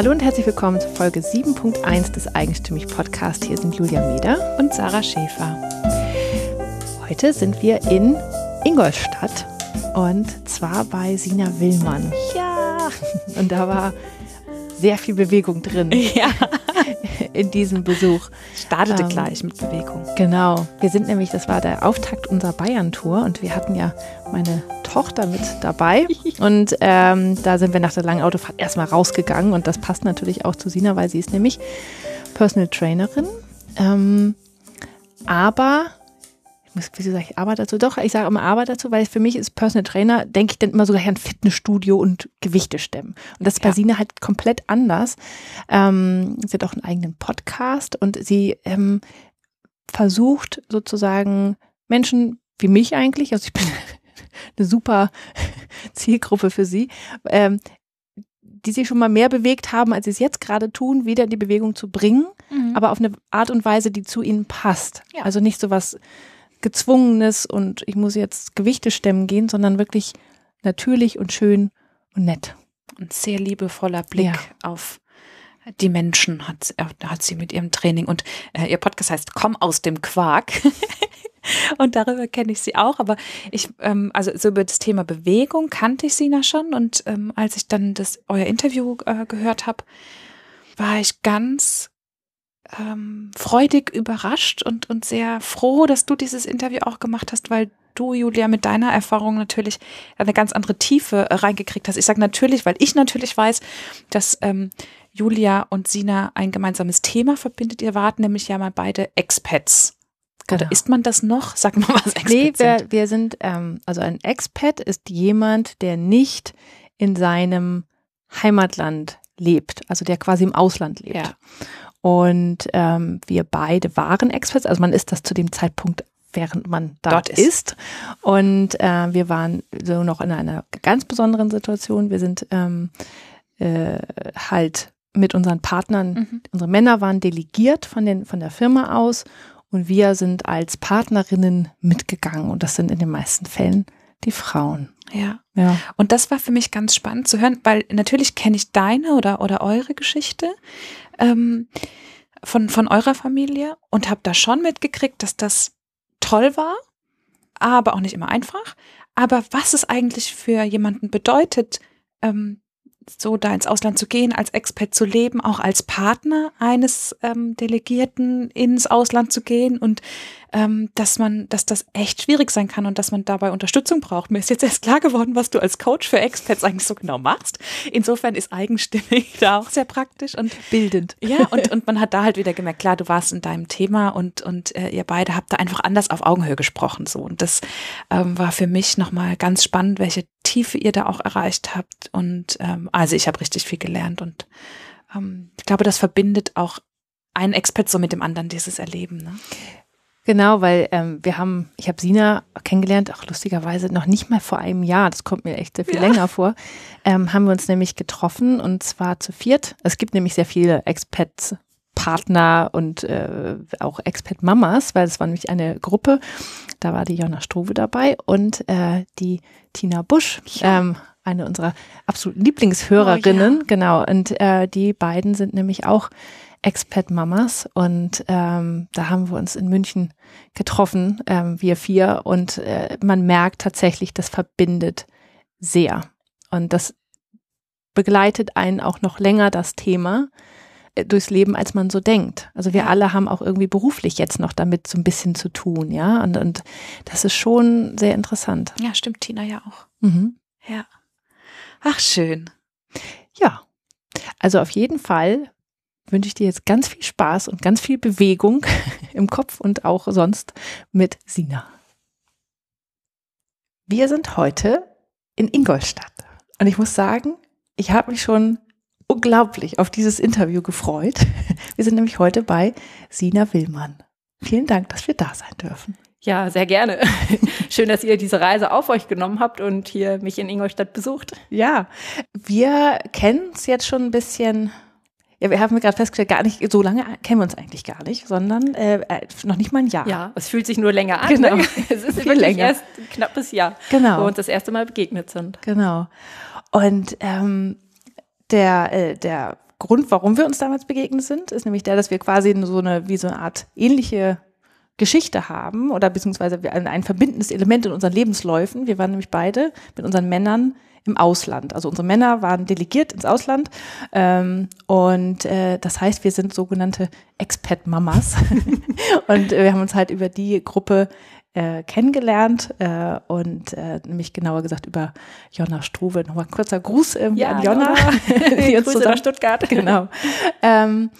Hallo und herzlich willkommen zu Folge 7.1 des Eigenstimmig Podcast. Hier sind Julia Meder und Sarah Schäfer. Heute sind wir in Ingolstadt und zwar bei Sina Willmann. Ja. Und da war sehr viel Bewegung drin. Ja. In diesem Besuch. Startete ähm, gleich mit Bewegung. Genau. Wir sind nämlich, das war der Auftakt unserer Bayern-Tour und wir hatten ja meine Tochter mit dabei. Und ähm, da sind wir nach der langen Autofahrt erstmal rausgegangen und das passt natürlich auch zu Sina, weil sie ist nämlich Personal Trainerin. Ähm, aber wieso sage ich aber dazu? Doch, ich sage immer aber dazu, weil für mich ist Personal Trainer, denke ich dann immer sogar an Fitnessstudio und Gewichte stemmen. Und das ist bei ja. Sina halt komplett anders. Ähm, sie hat auch einen eigenen Podcast und sie ähm, versucht sozusagen Menschen wie mich eigentlich, also ich bin eine super Zielgruppe für sie, ähm, die sich schon mal mehr bewegt haben, als sie es jetzt gerade tun, wieder in die Bewegung zu bringen, mhm. aber auf eine Art und Weise, die zu ihnen passt. Ja. Also nicht so was Gezwungenes und ich muss jetzt Gewichte stemmen gehen, sondern wirklich natürlich und schön und nett. Ein sehr liebevoller Blick ja. auf die Menschen hat, hat sie mit ihrem Training und äh, ihr Podcast heißt Komm aus dem Quark. und darüber kenne ich sie auch. Aber ich, ähm, also so über das Thema Bewegung kannte ich Sina schon. Und ähm, als ich dann das euer Interview äh, gehört habe, war ich ganz ähm, freudig überrascht und, und sehr froh, dass du dieses Interview auch gemacht hast, weil du, Julia, mit deiner Erfahrung natürlich eine ganz andere Tiefe äh, reingekriegt hast. Ich sage natürlich, weil ich natürlich weiß, dass ähm, Julia und Sina ein gemeinsames Thema verbindet. Ihr wart nämlich ja mal beide Expats. Genau. Oder ist man das noch? Sag mal, was Expats nee, wir, sind. wir sind, ähm, also ein Expat ist jemand, der nicht in seinem Heimatland lebt, also der quasi im Ausland lebt. Ja. Und ähm, wir beide waren Expats, also man ist das zu dem Zeitpunkt während man da Dort ist. ist. Und äh, wir waren so noch in einer ganz besonderen Situation. Wir sind ähm, äh, halt mit unseren Partnern, mhm. unsere Männer waren delegiert von, den, von der Firma aus und wir sind als Partnerinnen mitgegangen. Und das sind in den meisten Fällen die Frauen. Ja. ja. Und das war für mich ganz spannend zu hören, weil natürlich kenne ich deine oder, oder eure Geschichte ähm, von, von eurer Familie und habe da schon mitgekriegt, dass das toll war, aber auch nicht immer einfach. Aber was es eigentlich für jemanden bedeutet, ähm, so da ins Ausland zu gehen, als Expert zu leben, auch als Partner eines ähm, Delegierten ins Ausland zu gehen und ähm, dass man, dass das echt schwierig sein kann und dass man dabei Unterstützung braucht. Mir ist jetzt erst klar geworden, was du als Coach für Experts eigentlich so genau machst. Insofern ist eigenstimmig da auch sehr praktisch und bildend. Ja, und, und man hat da halt wieder gemerkt, klar, du warst in deinem Thema und, und äh, ihr beide habt da einfach anders auf Augenhöhe gesprochen. So. Und das ähm, war für mich nochmal ganz spannend, welche Tiefe ihr da auch erreicht habt. Und ähm, also ich habe richtig viel gelernt und ähm, ich glaube, das verbindet auch einen Expert so mit dem anderen, dieses Erleben. Ne? Genau, weil ähm, wir haben, ich habe Sina kennengelernt, auch lustigerweise noch nicht mal vor einem Jahr, das kommt mir echt sehr viel ja. länger vor, ähm, haben wir uns nämlich getroffen und zwar zu viert. Es gibt nämlich sehr viele Expats. Partner und äh, auch Expat-Mamas, weil es war nämlich eine Gruppe. Da war die Jonna Struve dabei und äh, die Tina Busch, ja. ähm, eine unserer absoluten Lieblingshörerinnen. Oh, ja. Genau, und äh, die beiden sind nämlich auch Expat-Mamas und ähm, da haben wir uns in München getroffen, ähm, wir vier und äh, man merkt tatsächlich, das verbindet sehr und das begleitet einen auch noch länger das Thema durchs Leben, als man so denkt. Also wir alle haben auch irgendwie beruflich jetzt noch damit so ein bisschen zu tun, ja. Und, und das ist schon sehr interessant. Ja, stimmt, Tina ja auch. Mhm. Ja. Ach, schön. Ja. Also auf jeden Fall wünsche ich dir jetzt ganz viel Spaß und ganz viel Bewegung im Kopf und auch sonst mit Sina. Wir sind heute in Ingolstadt und ich muss sagen, ich habe mich schon unglaublich auf dieses Interview gefreut. Wir sind nämlich heute bei Sina Willmann. Vielen Dank, dass wir da sein dürfen. Ja, sehr gerne. Schön, dass ihr diese Reise auf euch genommen habt und hier mich in Ingolstadt besucht. Ja, wir kennen es jetzt schon ein bisschen ja, wir haben gerade festgestellt, gar nicht, so lange kennen wir uns eigentlich gar nicht, sondern äh, äh noch nicht mal ein Jahr. Ja, es fühlt sich nur länger an. Genau. Ne? Es ist Viel länger. erst ein knappes Jahr, genau. wo wir uns das erste Mal begegnet sind. Genau. Und ähm, der, äh, der Grund, warum wir uns damals begegnet sind, ist nämlich der, dass wir quasi so eine, wie so eine Art ähnliche Geschichte haben oder beziehungsweise ein, ein verbindendes Element in unseren Lebensläufen. Wir waren nämlich beide mit unseren Männern im Ausland. Also unsere Männer waren delegiert ins Ausland ähm, und äh, das heißt, wir sind sogenannte Expat-Mamas und äh, wir haben uns halt über die Gruppe äh, kennengelernt äh, und äh, nämlich genauer gesagt über Jonna Struve. Nochmal ein kurzer Gruß irgendwie ja, an Jonna, die uns Grüße nach Stuttgart. Genau. Ähm,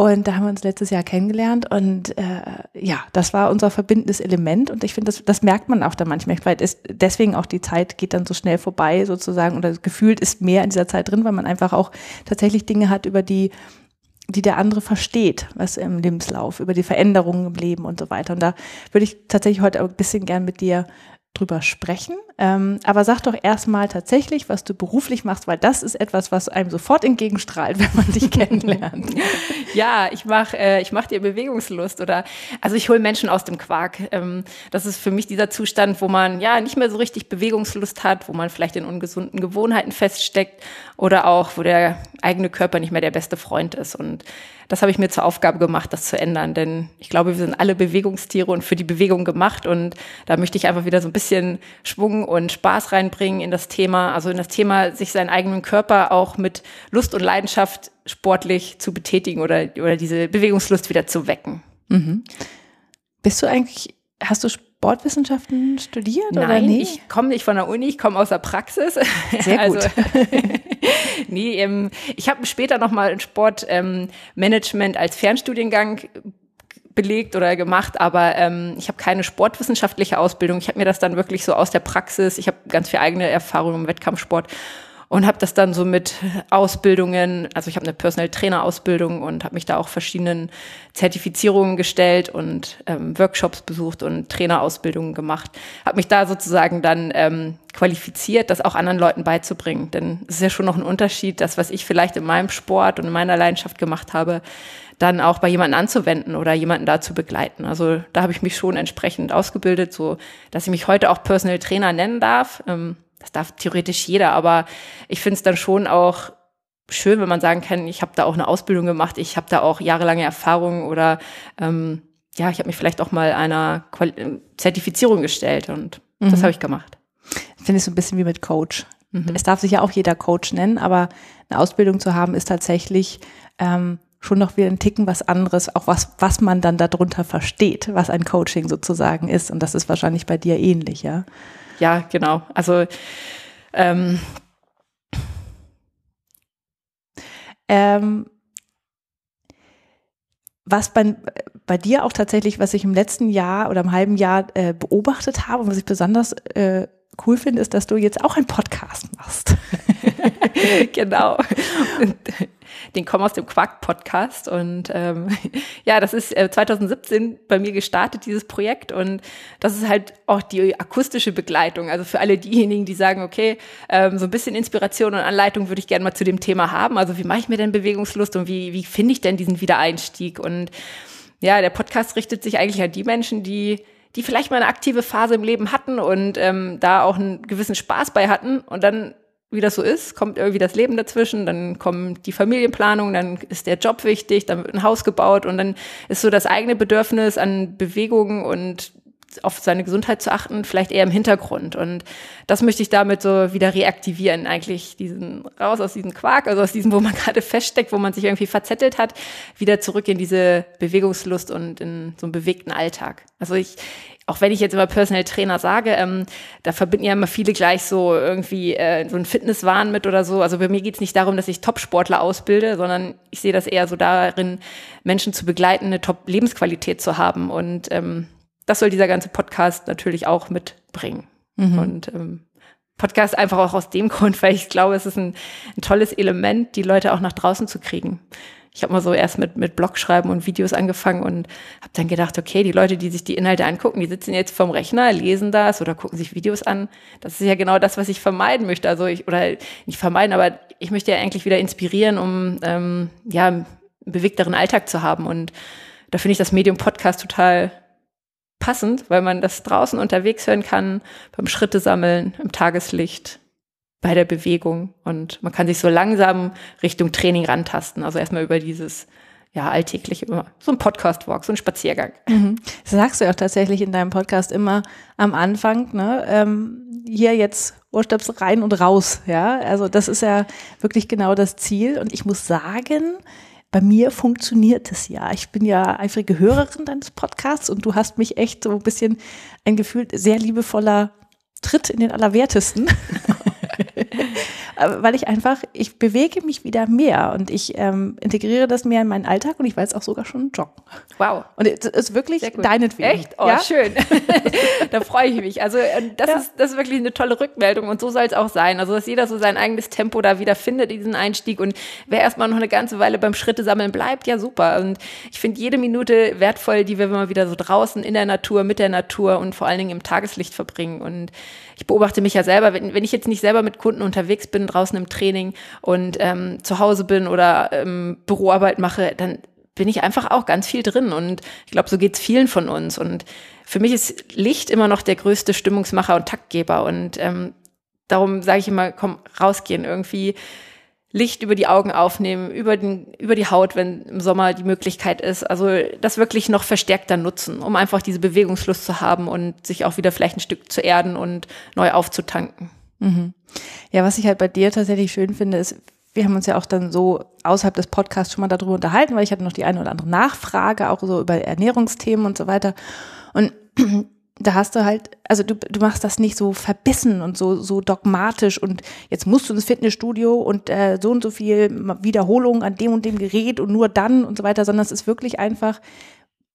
und da haben wir uns letztes Jahr kennengelernt und äh, ja, das war unser verbindendes Element und ich finde, das, das merkt man auch da manchmal, weil es, deswegen auch die Zeit geht dann so schnell vorbei sozusagen oder gefühlt ist mehr in dieser Zeit drin, weil man einfach auch tatsächlich Dinge hat, über die die der andere versteht, was im Lebenslauf, über die Veränderungen im Leben und so weiter. Und da würde ich tatsächlich heute ein bisschen gern mit dir drüber sprechen. Ähm, aber sag doch erstmal tatsächlich, was du beruflich machst, weil das ist etwas, was einem sofort entgegenstrahlt, wenn man dich kennenlernt. ja, ich mache äh, ich mach dir Bewegungslust oder also ich hole Menschen aus dem Quark. Ähm, das ist für mich dieser Zustand, wo man ja nicht mehr so richtig Bewegungslust hat, wo man vielleicht in ungesunden Gewohnheiten feststeckt oder auch, wo der eigene Körper nicht mehr der beste Freund ist. Und das habe ich mir zur Aufgabe gemacht, das zu ändern. Denn ich glaube, wir sind alle Bewegungstiere und für die Bewegung gemacht. Und da möchte ich einfach wieder so ein bisschen Schwung und Spaß reinbringen in das Thema. Also in das Thema, sich seinen eigenen Körper auch mit Lust und Leidenschaft sportlich zu betätigen oder, oder diese Bewegungslust wieder zu wecken. Mhm. Bist du eigentlich, hast du Sportwissenschaften studiert Nein, oder nicht? ich komme nicht von der Uni, ich komme aus der Praxis. Sehr gut. Also, nee, ähm, ich habe später nochmal ein Sportmanagement ähm, als Fernstudiengang belegt oder gemacht, aber ähm, ich habe keine sportwissenschaftliche Ausbildung. Ich habe mir das dann wirklich so aus der Praxis, ich habe ganz viel eigene Erfahrung im Wettkampfsport und habe das dann so mit Ausbildungen, also ich habe eine Personal Trainer Ausbildung und habe mich da auch verschiedenen Zertifizierungen gestellt und ähm, Workshops besucht und Trainerausbildungen gemacht, habe mich da sozusagen dann ähm, qualifiziert, das auch anderen Leuten beizubringen, denn es ist ja schon noch ein Unterschied, das was ich vielleicht in meinem Sport und in meiner Leidenschaft gemacht habe, dann auch bei jemandem anzuwenden oder jemanden da zu begleiten. Also da habe ich mich schon entsprechend ausgebildet, so dass ich mich heute auch Personal Trainer nennen darf. Ähm, das darf theoretisch jeder, aber ich finde es dann schon auch schön, wenn man sagen kann, ich habe da auch eine Ausbildung gemacht, ich habe da auch jahrelange Erfahrung oder ähm, ja, ich habe mich vielleicht auch mal einer Quali Zertifizierung gestellt und mhm. das habe ich gemacht. Finde ich so ein bisschen wie mit Coach. Mhm. Es darf sich ja auch jeder Coach nennen, aber eine Ausbildung zu haben ist tatsächlich ähm, schon noch wieder ein Ticken was anderes, auch was, was man dann darunter versteht, was ein Coaching sozusagen ist. Und das ist wahrscheinlich bei dir ähnlich, ja ja, genau. Also ähm, ähm, was bei, bei dir auch tatsächlich, was ich im letzten Jahr oder im halben Jahr äh, beobachtet habe und was ich besonders äh, cool finde, ist, dass du jetzt auch einen Podcast machst. genau. Den Komm aus dem Quark Podcast. Und ähm, ja, das ist äh, 2017 bei mir gestartet, dieses Projekt. Und das ist halt auch die akustische Begleitung. Also für alle diejenigen, die sagen, okay, ähm, so ein bisschen Inspiration und Anleitung würde ich gerne mal zu dem Thema haben. Also wie mache ich mir denn Bewegungslust und wie, wie finde ich denn diesen Wiedereinstieg? Und ja, der Podcast richtet sich eigentlich an die Menschen, die die vielleicht mal eine aktive Phase im Leben hatten und ähm, da auch einen gewissen Spaß bei hatten und dann wie das so ist, kommt irgendwie das Leben dazwischen, dann kommt die Familienplanung, dann ist der Job wichtig, dann wird ein Haus gebaut und dann ist so das eigene Bedürfnis an Bewegung und auf seine Gesundheit zu achten, vielleicht eher im Hintergrund. Und das möchte ich damit so wieder reaktivieren, eigentlich diesen raus aus diesem Quark, also aus diesem, wo man gerade feststeckt, wo man sich irgendwie verzettelt hat, wieder zurück in diese Bewegungslust und in so einen bewegten Alltag. Also ich, auch wenn ich jetzt immer Personal Trainer sage, ähm, da verbinden ja immer viele gleich so irgendwie äh, so ein Fitnesswahn mit oder so. Also bei mir geht's nicht darum, dass ich Top-Sportler ausbilde, sondern ich sehe das eher so darin, Menschen zu begleiten, eine Top-Lebensqualität zu haben. Und ähm, das soll dieser ganze Podcast natürlich auch mitbringen. Mhm. Und ähm, Podcast einfach auch aus dem Grund, weil ich glaube, es ist ein, ein tolles Element, die Leute auch nach draußen zu kriegen ich habe mal so erst mit, mit Blogschreiben und Videos angefangen und habe dann gedacht, okay, die Leute, die sich die Inhalte angucken, die sitzen jetzt vorm Rechner, lesen das oder gucken sich Videos an. Das ist ja genau das, was ich vermeiden möchte. Also ich, oder nicht vermeiden, aber ich möchte ja eigentlich wieder inspirieren, um ähm, ja, einen bewegteren Alltag zu haben. Und da finde ich das Medium Podcast total passend, weil man das draußen unterwegs hören kann, beim Schritte sammeln, im Tageslicht. Bei der Bewegung und man kann sich so langsam Richtung Training rantasten. Also erstmal über dieses ja, alltägliche, so ein Podcast-Walk, so ein Spaziergang. Mhm. Das sagst du ja auch tatsächlich in deinem Podcast immer am Anfang, ne? Ähm, hier jetzt Ohrstöpsel rein und raus, ja. Also das ist ja wirklich genau das Ziel. Und ich muss sagen, bei mir funktioniert es ja. Ich bin ja eifrige Hörerin deines Podcasts und du hast mich echt so ein bisschen ein Gefühl sehr liebevoller Tritt in den Allerwertesten. weil ich einfach, ich bewege mich wieder mehr und ich ähm, integriere das mehr in meinen Alltag und ich weiß auch sogar schon joggen. Wow. Und es ist wirklich deinetwegen. Echt? Oh, ja? schön. da freue ich mich. Also äh, das, ja. ist, das ist wirklich eine tolle Rückmeldung und so soll es auch sein. Also dass jeder so sein eigenes Tempo da wieder findet, diesen Einstieg und wer erstmal noch eine ganze Weile beim Schritte sammeln bleibt, ja super. Und ich finde jede Minute wertvoll, die wir mal wieder so draußen in der Natur, mit der Natur und vor allen Dingen im Tageslicht verbringen. Und ich beobachte mich ja selber, wenn, wenn ich jetzt nicht selber mit Kunden unterwegs bin, draußen im Training und ähm, zu Hause bin oder ähm, Büroarbeit mache, dann bin ich einfach auch ganz viel drin. Und ich glaube, so geht's vielen von uns. Und für mich ist Licht immer noch der größte Stimmungsmacher und Taktgeber. Und ähm, darum sage ich immer, komm, rausgehen, irgendwie Licht über die Augen aufnehmen, über, den, über die Haut, wenn im Sommer die Möglichkeit ist. Also das wirklich noch verstärkter nutzen, um einfach diese Bewegungslust zu haben und sich auch wieder vielleicht ein Stück zu erden und neu aufzutanken. Mhm. Ja, was ich halt bei dir tatsächlich schön finde, ist, wir haben uns ja auch dann so außerhalb des Podcasts schon mal darüber unterhalten, weil ich hatte noch die eine oder andere Nachfrage, auch so über Ernährungsthemen und so weiter. Und da hast du halt, also du, du machst das nicht so verbissen und so, so dogmatisch und jetzt musst du ins Fitnessstudio und äh, so und so viel Wiederholung an dem und dem Gerät und nur dann und so weiter, sondern es ist wirklich einfach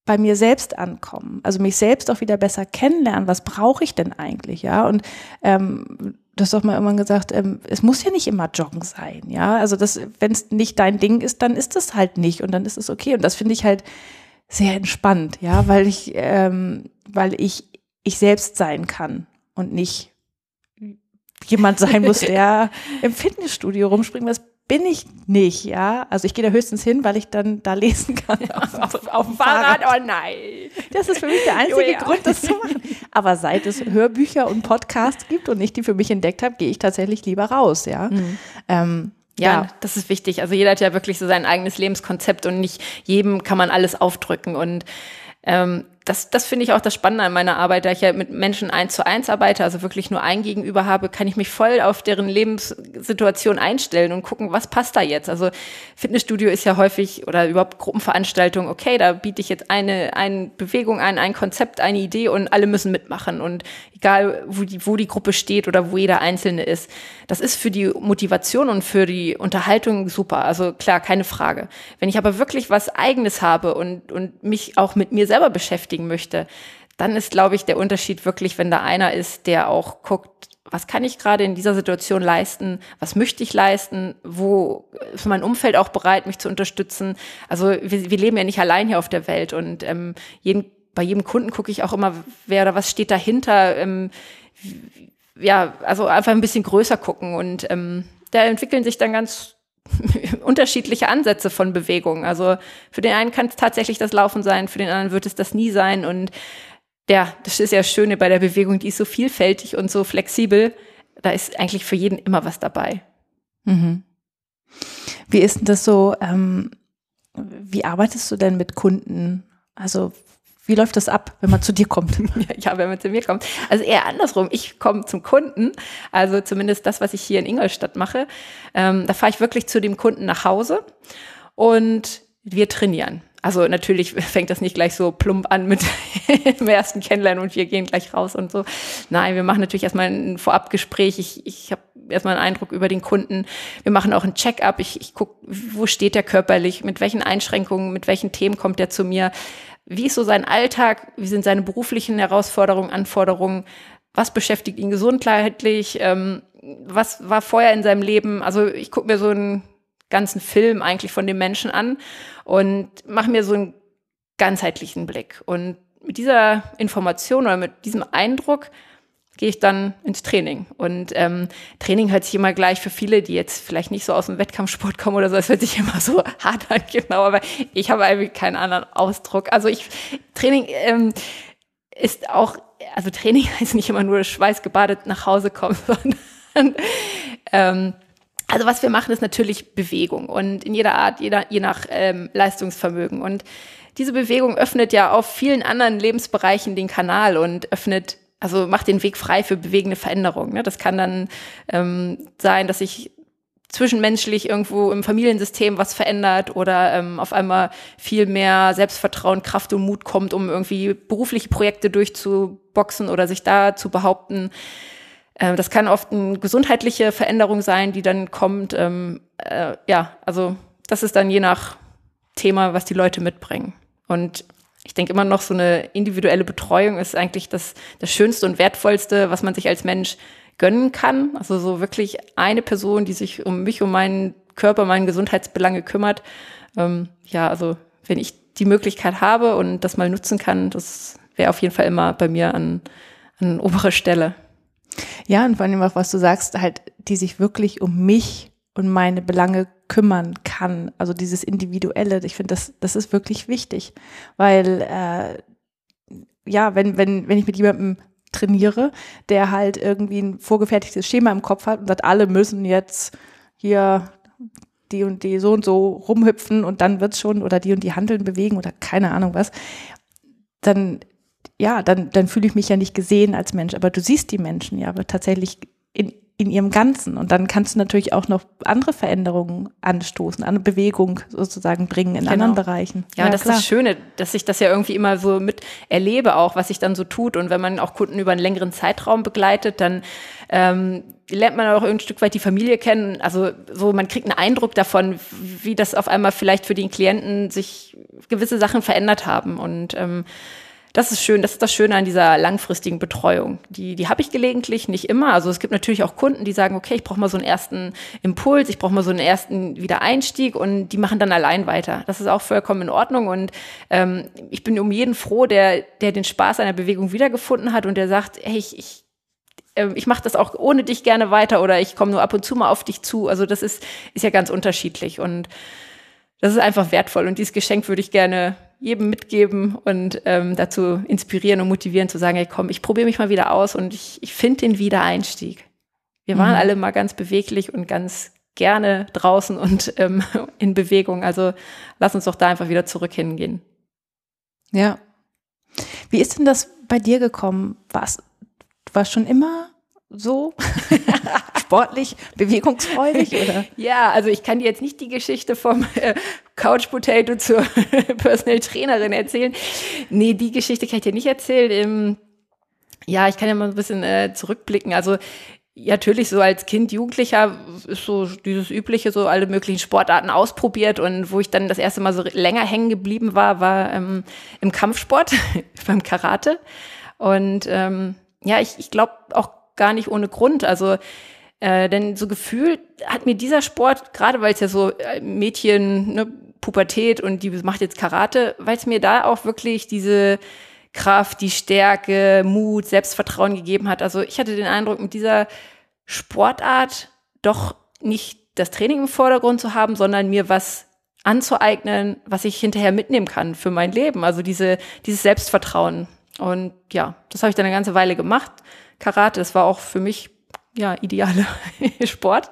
bei mir selbst ankommen. Also mich selbst auch wieder besser kennenlernen. Was brauche ich denn eigentlich, ja? Und ähm, du hast doch mal irgendwann gesagt, ähm, es muss ja nicht immer Joggen sein, ja. Also das, wenn es nicht dein Ding ist, dann ist es halt nicht und dann ist es okay. Und das finde ich halt sehr entspannt, ja, weil ich, ähm, weil ich ich selbst sein kann und nicht jemand sein muss, der im Fitnessstudio rumspringt. Das bin ich nicht, ja. Also ich gehe da höchstens hin, weil ich dann da lesen kann. Auf, auf, auf dem Fahrrad. Fahrrad, oh nein. Das ist für mich der einzige Julia. Grund, das zu machen. Aber seit es Hörbücher und Podcasts gibt und ich die für mich entdeckt habe, gehe ich tatsächlich lieber raus, ja. Mhm. Ähm, ja, ja, das ist wichtig. Also jeder hat ja wirklich so sein eigenes Lebenskonzept und nicht jedem kann man alles aufdrücken. Und ähm, das, das finde ich auch das Spannende an meiner Arbeit, da ich ja mit Menschen eins zu eins arbeite, also wirklich nur ein Gegenüber habe, kann ich mich voll auf deren Lebenssituation einstellen und gucken, was passt da jetzt. Also Fitnessstudio ist ja häufig oder überhaupt Gruppenveranstaltungen, okay, da biete ich jetzt eine, eine Bewegung ein, ein Konzept, eine Idee und alle müssen mitmachen. Und egal, wo die, wo die Gruppe steht oder wo jeder Einzelne ist, das ist für die Motivation und für die Unterhaltung super. Also klar, keine Frage. Wenn ich aber wirklich was Eigenes habe und, und mich auch mit mir selber beschäftige, beschäftigen möchte, dann ist, glaube ich, der Unterschied wirklich, wenn da einer ist, der auch guckt, was kann ich gerade in dieser Situation leisten? Was möchte ich leisten? Wo ist mein Umfeld auch bereit, mich zu unterstützen? Also wir, wir leben ja nicht allein hier auf der Welt und ähm, jeden, bei jedem Kunden gucke ich auch immer, wer oder was steht dahinter. Ähm, ja, also einfach ein bisschen größer gucken und ähm, da entwickeln sich dann ganz unterschiedliche Ansätze von Bewegung. Also für den einen kann es tatsächlich das Laufen sein, für den anderen wird es das nie sein. Und ja, das ist ja das Schöne bei der Bewegung, die ist so vielfältig und so flexibel. Da ist eigentlich für jeden immer was dabei. Mhm. Wie ist denn das so? Ähm, wie arbeitest du denn mit Kunden? Also wie läuft das ab, wenn man zu dir kommt? ja, wenn man zu mir kommt. Also eher andersrum. Ich komme zum Kunden, also zumindest das, was ich hier in Ingolstadt mache. Ähm, da fahre ich wirklich zu dem Kunden nach Hause und wir trainieren. Also natürlich fängt das nicht gleich so plump an mit dem ersten Kennenlernen und wir gehen gleich raus und so. Nein, wir machen natürlich erstmal ein Vorabgespräch. Ich, ich habe erstmal einen Eindruck über den Kunden. Wir machen auch ein Check-up. Ich, ich gucke, wo steht der körperlich, mit welchen Einschränkungen, mit welchen Themen kommt er zu mir. Wie ist so sein Alltag? Wie sind seine beruflichen Herausforderungen, Anforderungen? Was beschäftigt ihn gesundheitlich? Ähm, was war vorher in seinem Leben? Also ich gucke mir so einen ganzen Film eigentlich von dem Menschen an und mache mir so einen ganzheitlichen Blick. Und mit dieser Information oder mit diesem Eindruck gehe ich dann ins Training. Und ähm, Training hört sich immer gleich für viele, die jetzt vielleicht nicht so aus dem Wettkampfsport kommen oder so, es hört sich immer so hart an, genau, aber ich habe eigentlich keinen anderen Ausdruck. Also ich, Training ähm, ist auch, also Training heißt nicht immer nur schweißgebadet nach Hause kommen, sondern Ähm, also was wir machen, ist natürlich Bewegung und in jeder Art, jeder, je nach ähm, Leistungsvermögen. Und diese Bewegung öffnet ja auf vielen anderen Lebensbereichen den Kanal und öffnet, also macht den Weg frei für bewegende Veränderungen. Ne? Das kann dann ähm, sein, dass sich zwischenmenschlich irgendwo im Familiensystem was verändert oder ähm, auf einmal viel mehr Selbstvertrauen, Kraft und Mut kommt, um irgendwie berufliche Projekte durchzuboxen oder sich da zu behaupten. Äh, das kann oft eine gesundheitliche Veränderung sein, die dann kommt. Ähm, äh, ja, also das ist dann je nach Thema, was die Leute mitbringen. Und ich denke immer noch, so eine individuelle Betreuung ist eigentlich das, das Schönste und Wertvollste, was man sich als Mensch gönnen kann. Also so wirklich eine Person, die sich um mich, um meinen Körper, meine Gesundheitsbelange kümmert. Ähm, ja, also wenn ich die Möglichkeit habe und das mal nutzen kann, das wäre auf jeden Fall immer bei mir an, an oberer Stelle. Ja, und vor allem auch, was du sagst, halt, die sich wirklich um mich und meine Belange kümmern kann. Also dieses Individuelle, ich finde, das, das ist wirklich wichtig. Weil äh, ja, wenn, wenn, wenn ich mit jemandem trainiere, der halt irgendwie ein vorgefertigtes Schema im Kopf hat und sagt, alle müssen jetzt hier die und die so und so rumhüpfen und dann wird's schon oder die und die Handeln bewegen oder keine Ahnung was, dann ja, dann, dann fühle ich mich ja nicht gesehen als Mensch. Aber du siehst die Menschen ja aber tatsächlich in, in ihrem Ganzen. Und dann kannst du natürlich auch noch andere Veränderungen anstoßen, eine Bewegung sozusagen bringen in genau. anderen Bereichen. Ja, ja das klar. ist das Schöne, dass ich das ja irgendwie immer so mit erlebe, auch was sich dann so tut. Und wenn man auch Kunden über einen längeren Zeitraum begleitet, dann ähm, lernt man auch ein Stück weit die Familie kennen. Also so, man kriegt einen Eindruck davon, wie das auf einmal vielleicht für den Klienten sich gewisse Sachen verändert haben. Und ähm, das ist schön, das ist das Schöne an dieser langfristigen Betreuung. Die, die habe ich gelegentlich, nicht immer. Also es gibt natürlich auch Kunden, die sagen, okay, ich brauche mal so einen ersten Impuls, ich brauche mal so einen ersten Wiedereinstieg und die machen dann allein weiter. Das ist auch vollkommen in Ordnung und ähm, ich bin um jeden froh, der, der den Spaß einer Bewegung wiedergefunden hat und der sagt, hey, ich, ich ähm, ich mache das auch ohne dich gerne weiter oder ich komme nur ab und zu mal auf dich zu. Also das ist, ist ja ganz unterschiedlich und das ist einfach wertvoll und dieses Geschenk würde ich gerne jedem mitgeben und ähm, dazu inspirieren und motivieren zu sagen, hey komm, ich probiere mich mal wieder aus und ich, ich finde den Wiedereinstieg. Wir waren mhm. alle mal ganz beweglich und ganz gerne draußen und ähm, in Bewegung. Also lass uns doch da einfach wieder zurück hingehen. Ja. Wie ist denn das bei dir gekommen? Du warst schon immer so sportlich, bewegungsfreudig oder? Ja, also ich kann dir jetzt nicht die Geschichte vom äh, Couch Potato zur Personal Trainerin erzählen. Nee, die Geschichte kann ich dir nicht erzählen. Ähm, ja, ich kann ja mal ein bisschen äh, zurückblicken. Also ja, natürlich so als Kind, Jugendlicher ist so dieses übliche, so alle möglichen Sportarten ausprobiert und wo ich dann das erste Mal so länger hängen geblieben war, war ähm, im Kampfsport, beim Karate. Und ähm, ja, ich, ich glaube auch gar nicht ohne Grund. Also äh, denn so gefühlt hat mir dieser Sport, gerade weil es ja so äh, Mädchen, ne, Pubertät und die macht jetzt Karate, weil es mir da auch wirklich diese Kraft, die Stärke, Mut, Selbstvertrauen gegeben hat. Also ich hatte den Eindruck, mit dieser Sportart doch nicht das Training im Vordergrund zu haben, sondern mir was anzueignen, was ich hinterher mitnehmen kann für mein Leben. Also diese, dieses Selbstvertrauen. Und ja, das habe ich dann eine ganze Weile gemacht. Karate, das war auch für mich ja, ideale Sport.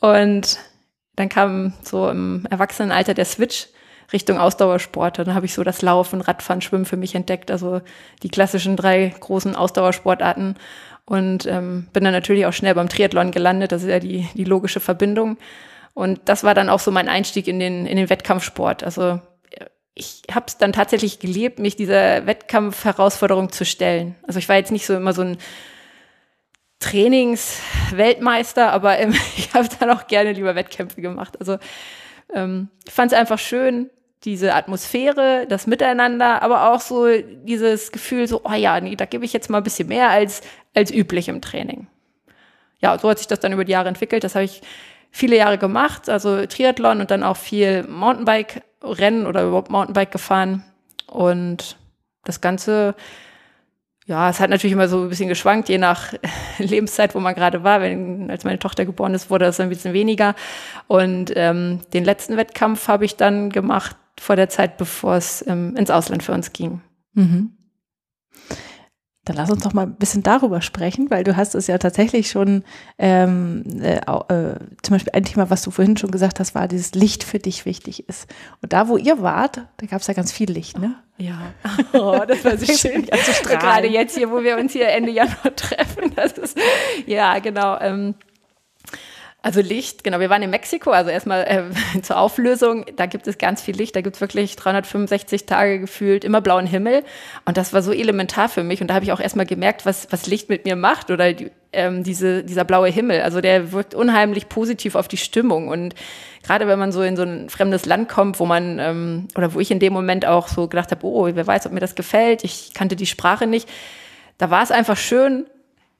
Und dann kam so im Erwachsenenalter der Switch Richtung Ausdauersport. Dann habe ich so das Laufen, Radfahren, Schwimmen für mich entdeckt, also die klassischen drei großen Ausdauersportarten. Und ähm, bin dann natürlich auch schnell beim Triathlon gelandet. Das ist ja die, die logische Verbindung. Und das war dann auch so mein Einstieg in den, in den Wettkampfsport. Also ich habe es dann tatsächlich gelebt, mich dieser Wettkampfherausforderung zu stellen. Also ich war jetzt nicht so immer so ein Trainingsweltmeister, aber ähm, ich habe dann auch gerne lieber Wettkämpfe gemacht. Also ähm, ich fand es einfach schön, diese Atmosphäre, das Miteinander, aber auch so dieses Gefühl, so, oh ja, nee, da gebe ich jetzt mal ein bisschen mehr als, als üblich im Training. Ja, so hat sich das dann über die Jahre entwickelt. Das habe ich viele Jahre gemacht, also Triathlon und dann auch viel Mountainbike-Rennen oder überhaupt Mountainbike gefahren. Und das Ganze ja, es hat natürlich immer so ein bisschen geschwankt, je nach Lebenszeit, wo man gerade war. Wenn, als meine Tochter geboren ist, wurde das ein bisschen weniger. Und ähm, den letzten Wettkampf habe ich dann gemacht vor der Zeit, bevor es ähm, ins Ausland für uns ging. Mhm. Dann lass uns doch mal ein bisschen darüber sprechen, weil du hast es ja tatsächlich schon, ähm, äh, äh, zum Beispiel ein Thema, was du vorhin schon gesagt hast, war, dieses Licht für dich wichtig ist. Und da, wo ihr wart, da gab es ja ganz viel Licht, ne? Ja, oh, das war so schön. Gerade jetzt hier, wo wir uns hier Ende Januar treffen, das ist, ja, genau. Ähm, also Licht, genau. Wir waren in Mexiko, also erstmal äh, zur Auflösung. Da gibt es ganz viel Licht. Da gibt es wirklich 365 Tage gefühlt, immer blauen Himmel. Und das war so elementar für mich. Und da habe ich auch erstmal gemerkt, was, was Licht mit mir macht oder die, ähm, diese, dieser blaue Himmel. Also der wirkt unheimlich positiv auf die Stimmung. Und gerade wenn man so in so ein fremdes Land kommt, wo man, ähm, oder wo ich in dem Moment auch so gedacht habe, oh, wer weiß, ob mir das gefällt. Ich kannte die Sprache nicht. Da war es einfach schön,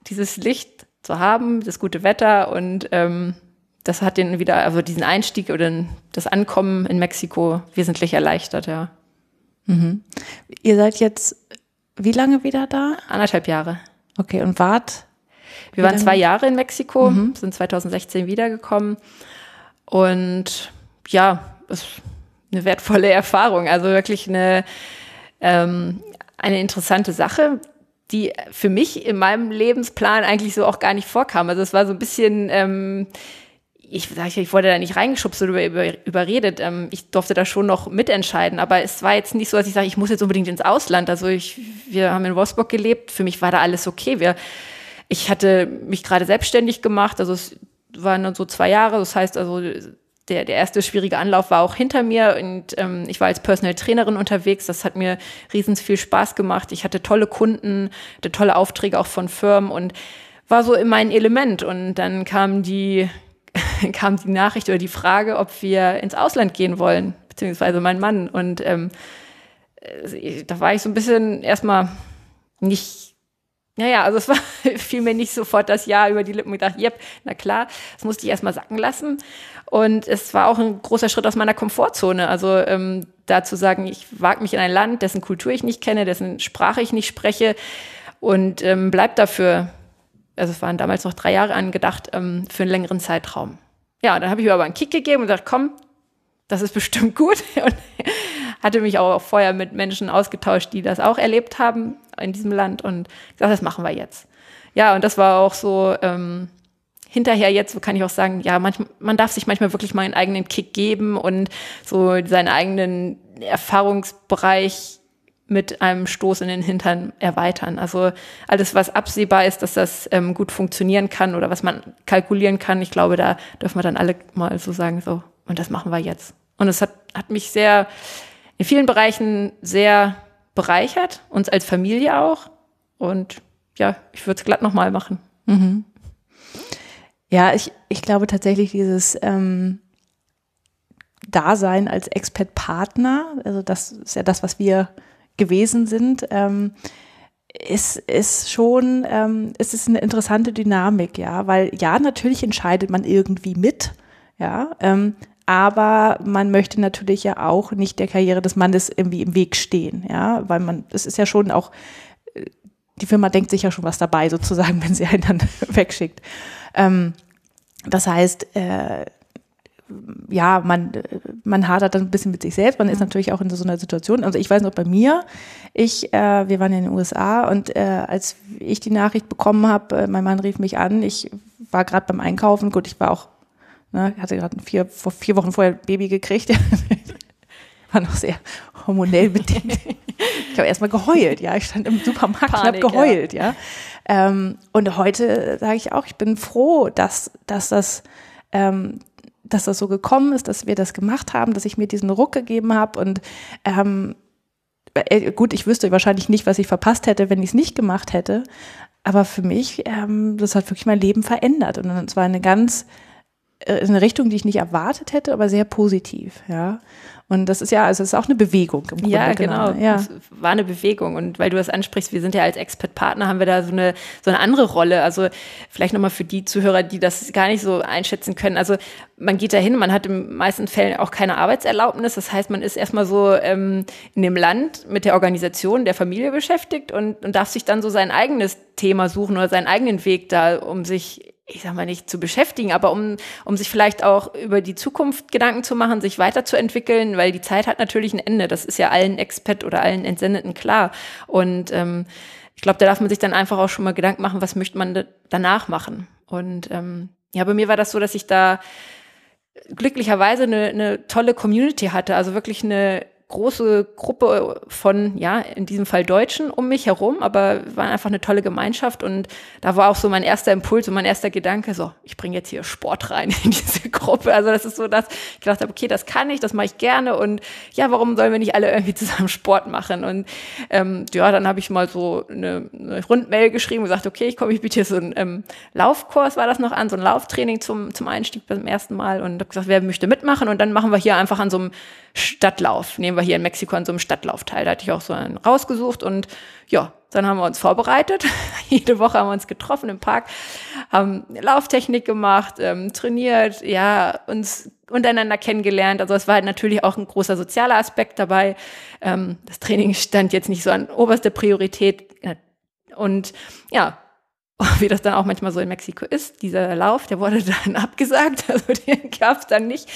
dieses Licht zu haben, das gute Wetter und ähm, das hat den wieder, also diesen Einstieg oder das Ankommen in Mexiko wesentlich erleichtert, ja. Mhm. Ihr seid jetzt wie lange wieder da? Anderthalb Jahre. Okay, und wart? Wir waren zwei Jahre in Mexiko, mhm. sind 2016 wiedergekommen und ja, ist eine wertvolle Erfahrung, also wirklich eine, ähm, eine interessante Sache die für mich in meinem Lebensplan eigentlich so auch gar nicht vorkam. Also es war so ein bisschen, ähm, ich ich, ich wurde da nicht reingeschubst oder über, überredet. Ähm, ich durfte da schon noch mitentscheiden, aber es war jetzt nicht so, dass ich sage, ich muss jetzt unbedingt ins Ausland. Also ich, wir haben in Wolfsburg gelebt, für mich war da alles okay. Wir, ich hatte mich gerade selbstständig gemacht, also es waren dann so zwei Jahre, das heißt also der, der erste schwierige Anlauf war auch hinter mir und ähm, ich war als Personal Trainerin unterwegs. Das hat mir riesens viel Spaß gemacht. Ich hatte tolle Kunden, hatte tolle Aufträge auch von Firmen und war so in meinem Element. Und dann kam die, kam die Nachricht oder die Frage, ob wir ins Ausland gehen wollen, beziehungsweise mein Mann. Und ähm, äh, da war ich so ein bisschen erstmal nicht naja, also es war fiel mir nicht sofort das Ja über die Lippen gedacht, yep, na klar, das musste ich erstmal sacken lassen. Und es war auch ein großer Schritt aus meiner Komfortzone. Also ähm, da zu sagen, ich wage mich in ein Land, dessen Kultur ich nicht kenne, dessen Sprache ich nicht spreche und ähm, bleib dafür, also es waren damals noch drei Jahre angedacht, ähm, für einen längeren Zeitraum. Ja, dann habe ich mir aber einen Kick gegeben und gesagt, komm, das ist bestimmt gut. Und hatte mich auch vorher mit Menschen ausgetauscht, die das auch erlebt haben in diesem Land und gesagt, das machen wir jetzt. Ja, und das war auch so, ähm, hinterher jetzt kann ich auch sagen, ja, manchmal, man darf sich manchmal wirklich mal einen eigenen Kick geben und so seinen eigenen Erfahrungsbereich mit einem Stoß in den Hintern erweitern. Also alles, was absehbar ist, dass das ähm, gut funktionieren kann oder was man kalkulieren kann, ich glaube, da dürfen wir dann alle mal so sagen, so, und das machen wir jetzt. Und es hat, hat mich sehr, in vielen Bereichen sehr bereichert, uns als Familie auch. Und ja, ich würde es glatt nochmal machen. Mhm. Ja, ich, ich glaube tatsächlich dieses ähm, Dasein als Expert-Partner, also das ist ja das, was wir gewesen sind, ähm, ist, ist schon, ähm, es ist eine interessante Dynamik, ja, weil ja, natürlich entscheidet man irgendwie mit, ja, ähm, aber man möchte natürlich ja auch nicht der Karriere des Mannes irgendwie im Weg stehen, ja, weil man, das ist ja schon auch, äh, die Firma denkt sich ja schon was dabei, sozusagen, wenn sie einen dann wegschickt. Ähm, das heißt, äh, ja, man, man hadert dann ein bisschen mit sich selbst. Man ist natürlich auch in so einer Situation. Also ich weiß noch bei mir, ich, äh, wir waren in den USA und äh, als ich die Nachricht bekommen habe, äh, mein Mann rief mich an. Ich war gerade beim Einkaufen. Gut, ich war auch Ne, hatte gerade vier, vor vier Wochen vorher ein Baby gekriegt. War noch sehr hormonell bedingt. Ich habe erstmal geheult, ja. Ich stand im Supermarkt Panik, und habe geheult, ja. ja. Ähm, und heute sage ich auch, ich bin froh, dass, dass das ähm, dass das so gekommen ist, dass wir das gemacht haben, dass ich mir diesen Ruck gegeben habe und ähm, äh, gut, ich wüsste wahrscheinlich nicht, was ich verpasst hätte, wenn ich es nicht gemacht hätte. Aber für mich, ähm, das hat wirklich mein Leben verändert. Und zwar eine ganz in eine Richtung, die ich nicht erwartet hätte, aber sehr positiv, ja. Und das ist ja, also es ist auch eine Bewegung im Grunde. Ja, genau. Ja. Es war eine Bewegung. Und weil du das ansprichst, wir sind ja als Expert-Partner, haben wir da so eine, so eine andere Rolle. Also vielleicht nochmal für die Zuhörer, die das gar nicht so einschätzen können. Also man geht da hin, man hat in meisten Fällen auch keine Arbeitserlaubnis. Das heißt, man ist erstmal so ähm, in dem Land mit der Organisation der Familie beschäftigt und, und darf sich dann so sein eigenes Thema suchen oder seinen eigenen Weg da, um sich ich sag mal nicht zu beschäftigen, aber um, um sich vielleicht auch über die Zukunft Gedanken zu machen, sich weiterzuentwickeln, weil die Zeit hat natürlich ein Ende. Das ist ja allen Expat oder allen Entsendeten klar. Und ähm, ich glaube, da darf man sich dann einfach auch schon mal Gedanken machen, was möchte man danach machen. Und ähm, ja, bei mir war das so, dass ich da glücklicherweise eine, eine tolle Community hatte, also wirklich eine große Gruppe von, ja, in diesem Fall Deutschen um mich herum, aber waren einfach eine tolle Gemeinschaft und da war auch so mein erster Impuls und mein erster Gedanke, so, ich bringe jetzt hier Sport rein in diese Gruppe. Also das ist so, dass ich gedacht habe, okay, das kann ich, das mache ich gerne und ja, warum sollen wir nicht alle irgendwie zusammen Sport machen? Und ähm, ja, dann habe ich mal so eine, eine Rundmail geschrieben und gesagt, okay, ich komme, ich biete hier so einen ähm, Laufkurs, war das noch an, so ein Lauftraining zum, zum Einstieg beim ersten Mal und habe gesagt, wer möchte mitmachen und dann machen wir hier einfach an so einem Stadtlauf. Nehmen wir hier in Mexiko an so einem Stadtlauf teil. Da hatte ich auch so einen rausgesucht und ja, dann haben wir uns vorbereitet. Jede Woche haben wir uns getroffen im Park, haben Lauftechnik gemacht, ähm, trainiert, ja, uns untereinander kennengelernt. Also es war halt natürlich auch ein großer sozialer Aspekt dabei. Ähm, das Training stand jetzt nicht so an oberster Priorität. Und ja, wie das dann auch manchmal so in Mexiko ist, dieser Lauf, der wurde dann abgesagt, also den gab es dann nicht.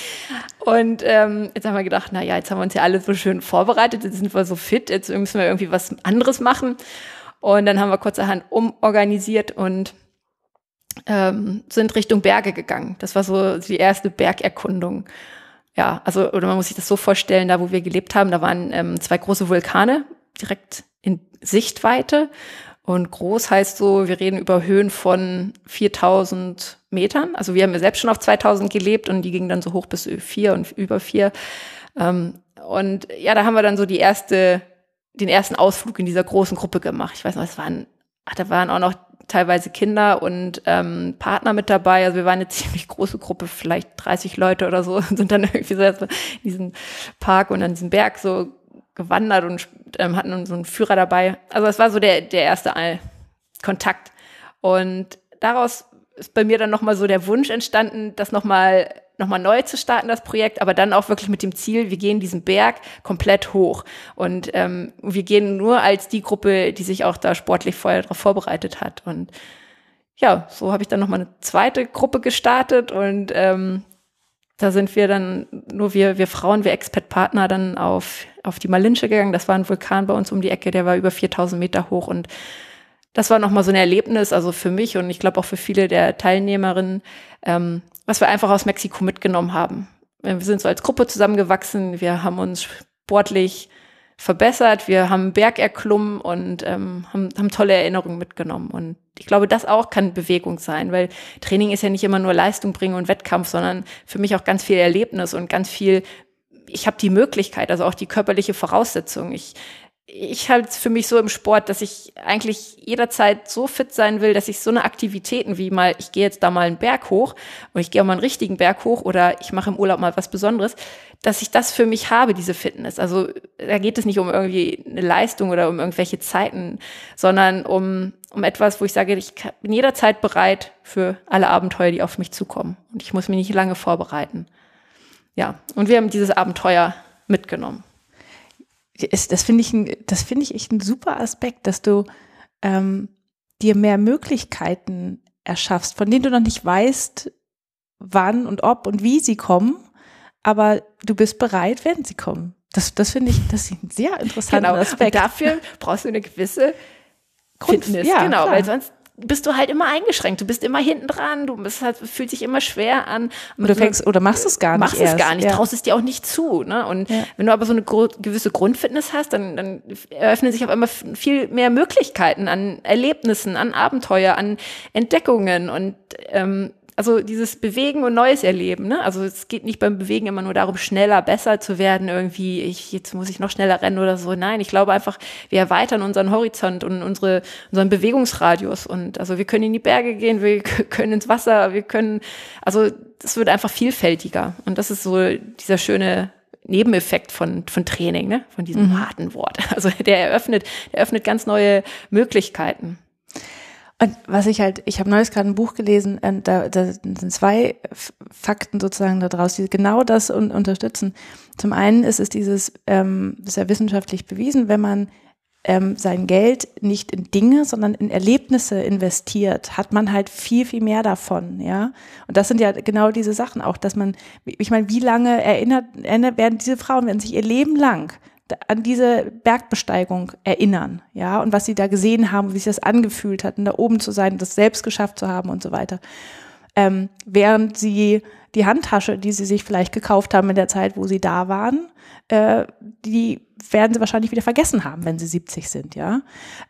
Und ähm, jetzt haben wir gedacht, na ja, jetzt haben wir uns ja alle so schön vorbereitet, jetzt sind wir so fit, jetzt müssen wir irgendwie was anderes machen. Und dann haben wir kurzerhand umorganisiert und ähm, sind Richtung Berge gegangen. Das war so die erste Bergerkundung. Ja, also, oder man muss sich das so vorstellen, da wo wir gelebt haben, da waren ähm, zwei große Vulkane direkt in Sichtweite. Und groß heißt so, wir reden über Höhen von 4000 Metern. Also wir haben ja selbst schon auf 2000 gelebt und die gingen dann so hoch bis vier und über vier. Ähm, und ja, da haben wir dann so die erste, den ersten Ausflug in dieser großen Gruppe gemacht. Ich weiß noch, es waren, ach, da waren auch noch teilweise Kinder und ähm, Partner mit dabei. Also wir waren eine ziemlich große Gruppe, vielleicht 30 Leute oder so, und sind dann irgendwie so in diesen Park und an diesem Berg so gewandert und ähm, hatten so einen Führer dabei. Also es war so der, der erste Kontakt. Und daraus ist bei mir dann nochmal so der Wunsch entstanden, das nochmal noch mal neu zu starten, das Projekt, aber dann auch wirklich mit dem Ziel, wir gehen diesen Berg komplett hoch. Und ähm, wir gehen nur als die Gruppe, die sich auch da sportlich vorher darauf vorbereitet hat. Und ja, so habe ich dann nochmal eine zweite Gruppe gestartet und ähm, da sind wir dann, nur wir, wir Frauen, wir Expert-Partner dann auf, auf die Malinsche gegangen. Das war ein Vulkan bei uns um die Ecke, der war über 4000 Meter hoch und das war nochmal so ein Erlebnis, also für mich und ich glaube auch für viele der Teilnehmerinnen, ähm, was wir einfach aus Mexiko mitgenommen haben. Wir sind so als Gruppe zusammengewachsen, wir haben uns sportlich verbessert, wir haben Berg erklommen und ähm, haben, haben tolle Erinnerungen mitgenommen. Und ich glaube, das auch kann Bewegung sein, weil Training ist ja nicht immer nur Leistung bringen und Wettkampf, sondern für mich auch ganz viel Erlebnis und ganz viel ich habe die Möglichkeit, also auch die körperliche Voraussetzung. Ich ich halte es für mich so im Sport, dass ich eigentlich jederzeit so fit sein will, dass ich so eine Aktivitäten wie mal, ich gehe jetzt da mal einen Berg hoch und ich gehe mal einen richtigen Berg hoch oder ich mache im Urlaub mal was Besonderes, dass ich das für mich habe, diese Fitness. Also da geht es nicht um irgendwie eine Leistung oder um irgendwelche Zeiten, sondern um, um etwas, wo ich sage, ich bin jederzeit bereit für alle Abenteuer, die auf mich zukommen. Und ich muss mich nicht lange vorbereiten. Ja, und wir haben dieses Abenteuer mitgenommen das finde ich, ein, das finde ich echt ein super Aspekt, dass du ähm, dir mehr Möglichkeiten erschaffst, von denen du noch nicht weißt, wann und ob und wie sie kommen, aber du bist bereit, wenn sie kommen. Das, das finde ich, das ist ein sehr interessanter genau. Aspekt. Und dafür brauchst du eine gewisse Fitness, ja, genau, klar. weil sonst bist du halt immer eingeschränkt. Du bist immer hinten dran. Du bist halt, fühlt sich immer schwer an. Oder fängst, oder machst es gar nicht. Machst erst. es gar nicht, ja. traust es dir auch nicht zu. Ne? Und ja. wenn du aber so eine gewisse Grundfitness hast, dann, dann eröffnen sich auf einmal viel mehr Möglichkeiten an Erlebnissen, an Abenteuer, an Entdeckungen. Und ähm, also dieses Bewegen und Neues erleben, ne? Also es geht nicht beim Bewegen immer nur darum, schneller, besser zu werden, irgendwie, ich, jetzt muss ich noch schneller rennen oder so. Nein, ich glaube einfach, wir erweitern unseren Horizont und unsere, unseren Bewegungsradius. Und also wir können in die Berge gehen, wir können ins Wasser, wir können, also es wird einfach vielfältiger. Und das ist so dieser schöne Nebeneffekt von, von Training, ne? von diesem mhm. harten Wort. Also der eröffnet, der eröffnet ganz neue Möglichkeiten. Und was ich halt, ich habe neues gerade ein Buch gelesen, und da, da sind zwei Fakten sozusagen daraus, die genau das un unterstützen. Zum einen ist es dieses, ähm, das ist ja wissenschaftlich bewiesen, wenn man ähm, sein Geld nicht in Dinge, sondern in Erlebnisse investiert, hat man halt viel, viel mehr davon, ja. Und das sind ja genau diese Sachen auch, dass man, ich meine, wie lange erinnert werden diese Frauen, werden sich ihr Leben lang an diese Bergbesteigung erinnern, ja, und was sie da gesehen haben, wie sich das angefühlt hat, da oben zu sein, das selbst geschafft zu haben und so weiter. Ähm, während sie die Handtasche, die sie sich vielleicht gekauft haben in der Zeit, wo sie da waren, äh, die werden sie wahrscheinlich wieder vergessen haben, wenn sie 70 sind, ja.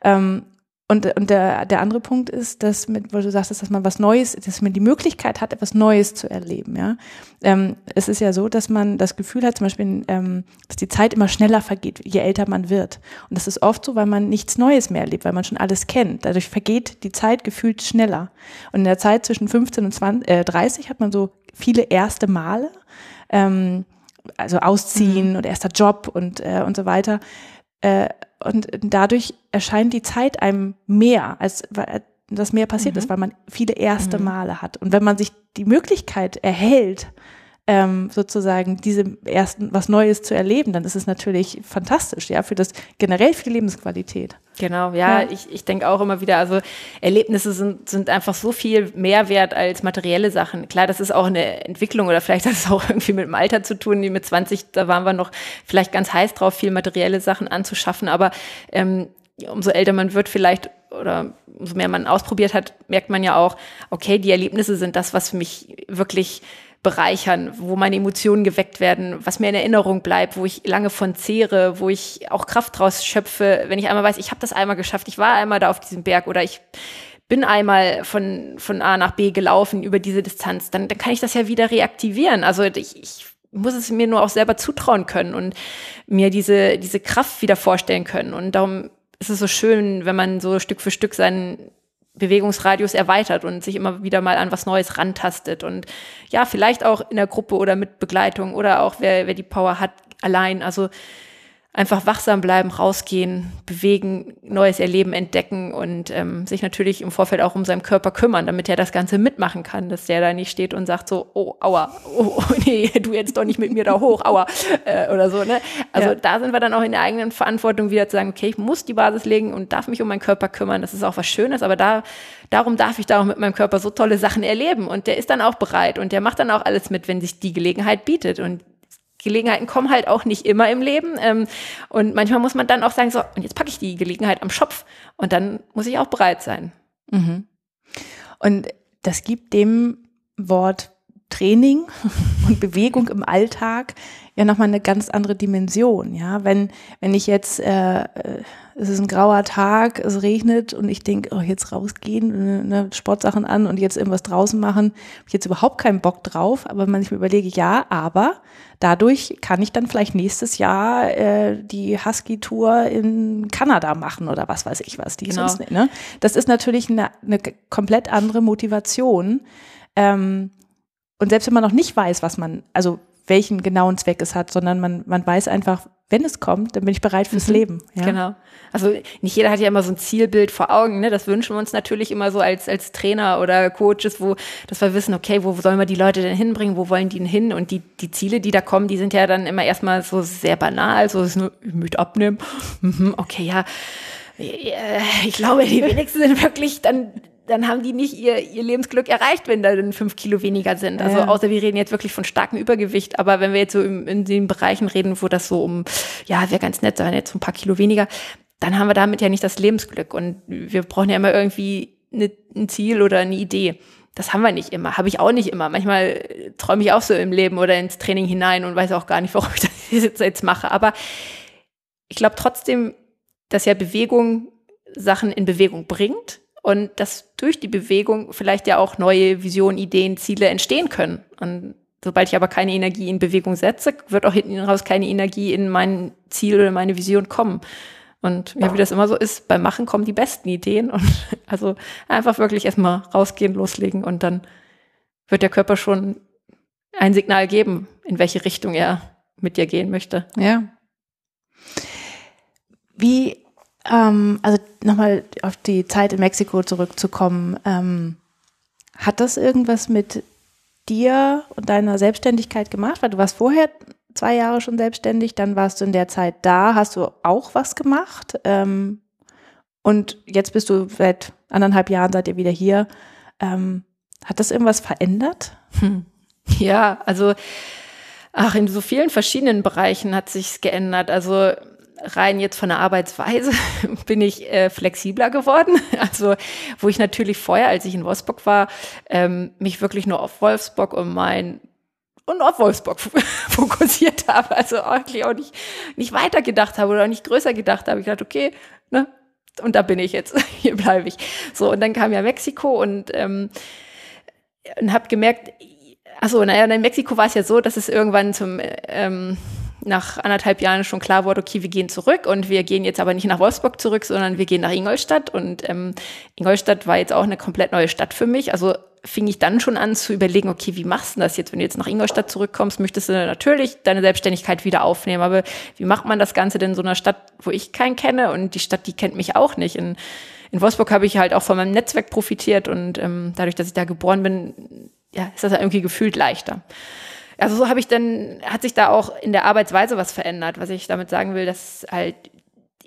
Ähm, und, und der, der andere Punkt ist, dass mit, weil du sagst, dass man was Neues, dass man die Möglichkeit hat, etwas Neues zu erleben. Ja, ähm, es ist ja so, dass man das Gefühl hat, zum Beispiel, ähm, dass die Zeit immer schneller vergeht, je älter man wird. Und das ist oft so, weil man nichts Neues mehr erlebt, weil man schon alles kennt. Dadurch vergeht die Zeit gefühlt schneller. Und in der Zeit zwischen 15 und 20, äh, 30 hat man so viele erste Male, ähm, also Ausziehen mhm. und erster Job und äh, und so weiter. Äh, und dadurch erscheint die Zeit einem mehr, als dass mehr passiert mhm. ist, weil man viele erste mhm. Male hat. Und wenn man sich die Möglichkeit erhält, ähm, sozusagen diese ersten was Neues zu erleben, dann ist es natürlich fantastisch, ja, für das generell für die Lebensqualität. Genau, ja, ja. ich, ich denke auch immer wieder, also Erlebnisse sind, sind einfach so viel mehr wert als materielle Sachen. Klar, das ist auch eine Entwicklung oder vielleicht hat es auch irgendwie mit dem Alter zu tun. Die mit 20, da waren wir noch vielleicht ganz heiß drauf, viel materielle Sachen anzuschaffen, aber ähm, umso älter man wird vielleicht oder umso mehr man ausprobiert hat, merkt man ja auch, okay, die Erlebnisse sind das, was für mich wirklich bereichern, wo meine Emotionen geweckt werden, was mir in Erinnerung bleibt, wo ich lange von zehre, wo ich auch Kraft draus schöpfe, wenn ich einmal weiß, ich habe das einmal geschafft, ich war einmal da auf diesem Berg oder ich bin einmal von, von A nach B gelaufen über diese Distanz, dann, dann kann ich das ja wieder reaktivieren. Also ich, ich muss es mir nur auch selber zutrauen können und mir diese, diese Kraft wieder vorstellen können. Und darum ist es so schön, wenn man so Stück für Stück seinen Bewegungsradius erweitert und sich immer wieder mal an was Neues rantastet und ja, vielleicht auch in der Gruppe oder mit Begleitung oder auch wer, wer die Power hat, allein. Also einfach wachsam bleiben, rausgehen, bewegen, neues Erleben entdecken und ähm, sich natürlich im Vorfeld auch um seinen Körper kümmern, damit er das Ganze mitmachen kann, dass der da nicht steht und sagt so, oh, aua, oh, oh nee, du jetzt doch nicht mit mir da hoch, aua, äh, oder so. Ne? Also ja. da sind wir dann auch in der eigenen Verantwortung wieder zu sagen, okay, ich muss die Basis legen und darf mich um meinen Körper kümmern. Das ist auch was Schönes, aber da darum darf ich da auch mit meinem Körper so tolle Sachen erleben und der ist dann auch bereit und der macht dann auch alles mit, wenn sich die Gelegenheit bietet und Gelegenheiten kommen halt auch nicht immer im Leben. Ähm, und manchmal muss man dann auch sagen, so, und jetzt packe ich die Gelegenheit am Schopf. Und dann muss ich auch bereit sein. Mhm. Und das gibt dem Wort Training und Bewegung im Alltag ja nochmal eine ganz andere Dimension. Ja, wenn, wenn ich jetzt, äh, es ist ein grauer Tag, es regnet und ich denke, oh, jetzt rausgehen, ne, Sportsachen an und jetzt irgendwas draußen machen, habe ich jetzt überhaupt keinen Bock drauf. Aber wenn ich mir überlege, ja, aber dadurch kann ich dann vielleicht nächstes Jahr äh, die Husky-Tour in Kanada machen oder was weiß ich was. Die genau. sonst, ne? Das ist natürlich eine, eine komplett andere Motivation. Ähm, und selbst wenn man noch nicht weiß, was man, also welchen genauen Zweck es hat, sondern man, man weiß einfach, wenn es kommt, dann bin ich bereit fürs mhm. Leben. Ja? Genau. Also nicht jeder hat ja immer so ein Zielbild vor Augen. Ne? Das wünschen wir uns natürlich immer so als, als Trainer oder Coaches, wo, dass wir wissen, okay, wo sollen wir die Leute denn hinbringen, wo wollen die denn hin? Und die, die Ziele, die da kommen, die sind ja dann immer erstmal so sehr banal, so ist nur, ich möchte abnehmen. Mhm, okay, ja. Ich glaube, die wenigsten sind wirklich dann dann haben die nicht ihr, ihr Lebensglück erreicht, wenn da dann fünf Kilo weniger sind. Also ja. außer wir reden jetzt wirklich von starkem Übergewicht, aber wenn wir jetzt so in, in den Bereichen reden, wo das so um, ja, wäre ganz nett, sein, jetzt so ein paar Kilo weniger, dann haben wir damit ja nicht das Lebensglück. Und wir brauchen ja immer irgendwie eine, ein Ziel oder eine Idee. Das haben wir nicht immer, habe ich auch nicht immer. Manchmal träume ich auch so im Leben oder ins Training hinein und weiß auch gar nicht, warum ich das jetzt mache. Aber ich glaube trotzdem, dass ja Bewegung Sachen in Bewegung bringt und dass durch die Bewegung vielleicht ja auch neue Visionen, Ideen, Ziele entstehen können. Und sobald ich aber keine Energie in Bewegung setze, wird auch hinten raus keine Energie in mein Ziel oder meine Vision kommen. Und ja, wie das immer so ist, beim Machen kommen die besten Ideen und also einfach wirklich erstmal rausgehen, loslegen und dann wird der Körper schon ein Signal geben, in welche Richtung er mit dir gehen möchte. Ja. Wie ähm, also nochmal auf die Zeit in Mexiko zurückzukommen. Ähm, hat das irgendwas mit dir und deiner Selbstständigkeit gemacht? Weil du warst vorher zwei Jahre schon selbstständig, dann warst du in der Zeit da, hast du auch was gemacht. Ähm, und jetzt bist du seit anderthalb Jahren, seid ihr wieder hier. Ähm, hat das irgendwas verändert? Hm. Ja, also Ach, in so vielen verschiedenen Bereichen hat sich's geändert. Also rein jetzt von der Arbeitsweise bin ich äh, flexibler geworden. Also wo ich natürlich vorher, als ich in Wolfsburg war, ähm, mich wirklich nur auf Wolfsburg und mein und auf Wolfsburg fokussiert habe. Also eigentlich auch nicht, nicht weiter gedacht habe oder nicht größer gedacht habe. Ich dachte, okay, ne, und da bin ich jetzt, hier bleibe ich. So, und dann kam ja Mexiko und, ähm, und habe gemerkt, also naja, in Mexiko war es ja so, dass es irgendwann zum ähm, nach anderthalb Jahren schon klar wurde, okay, wir gehen zurück und wir gehen jetzt aber nicht nach Wolfsburg zurück, sondern wir gehen nach Ingolstadt. Und ähm, Ingolstadt war jetzt auch eine komplett neue Stadt für mich. Also fing ich dann schon an zu überlegen, okay, wie machst du das jetzt, wenn du jetzt nach Ingolstadt zurückkommst, möchtest du natürlich deine Selbstständigkeit wieder aufnehmen, aber wie macht man das Ganze denn in so einer Stadt, wo ich keinen kenne und die Stadt, die kennt mich auch nicht. In, in Wolfsburg habe ich halt auch von meinem Netzwerk profitiert und ähm, dadurch, dass ich da geboren bin, ja, ist das irgendwie gefühlt leichter. Also so habe ich dann, hat sich da auch in der Arbeitsweise was verändert, was ich damit sagen will, dass halt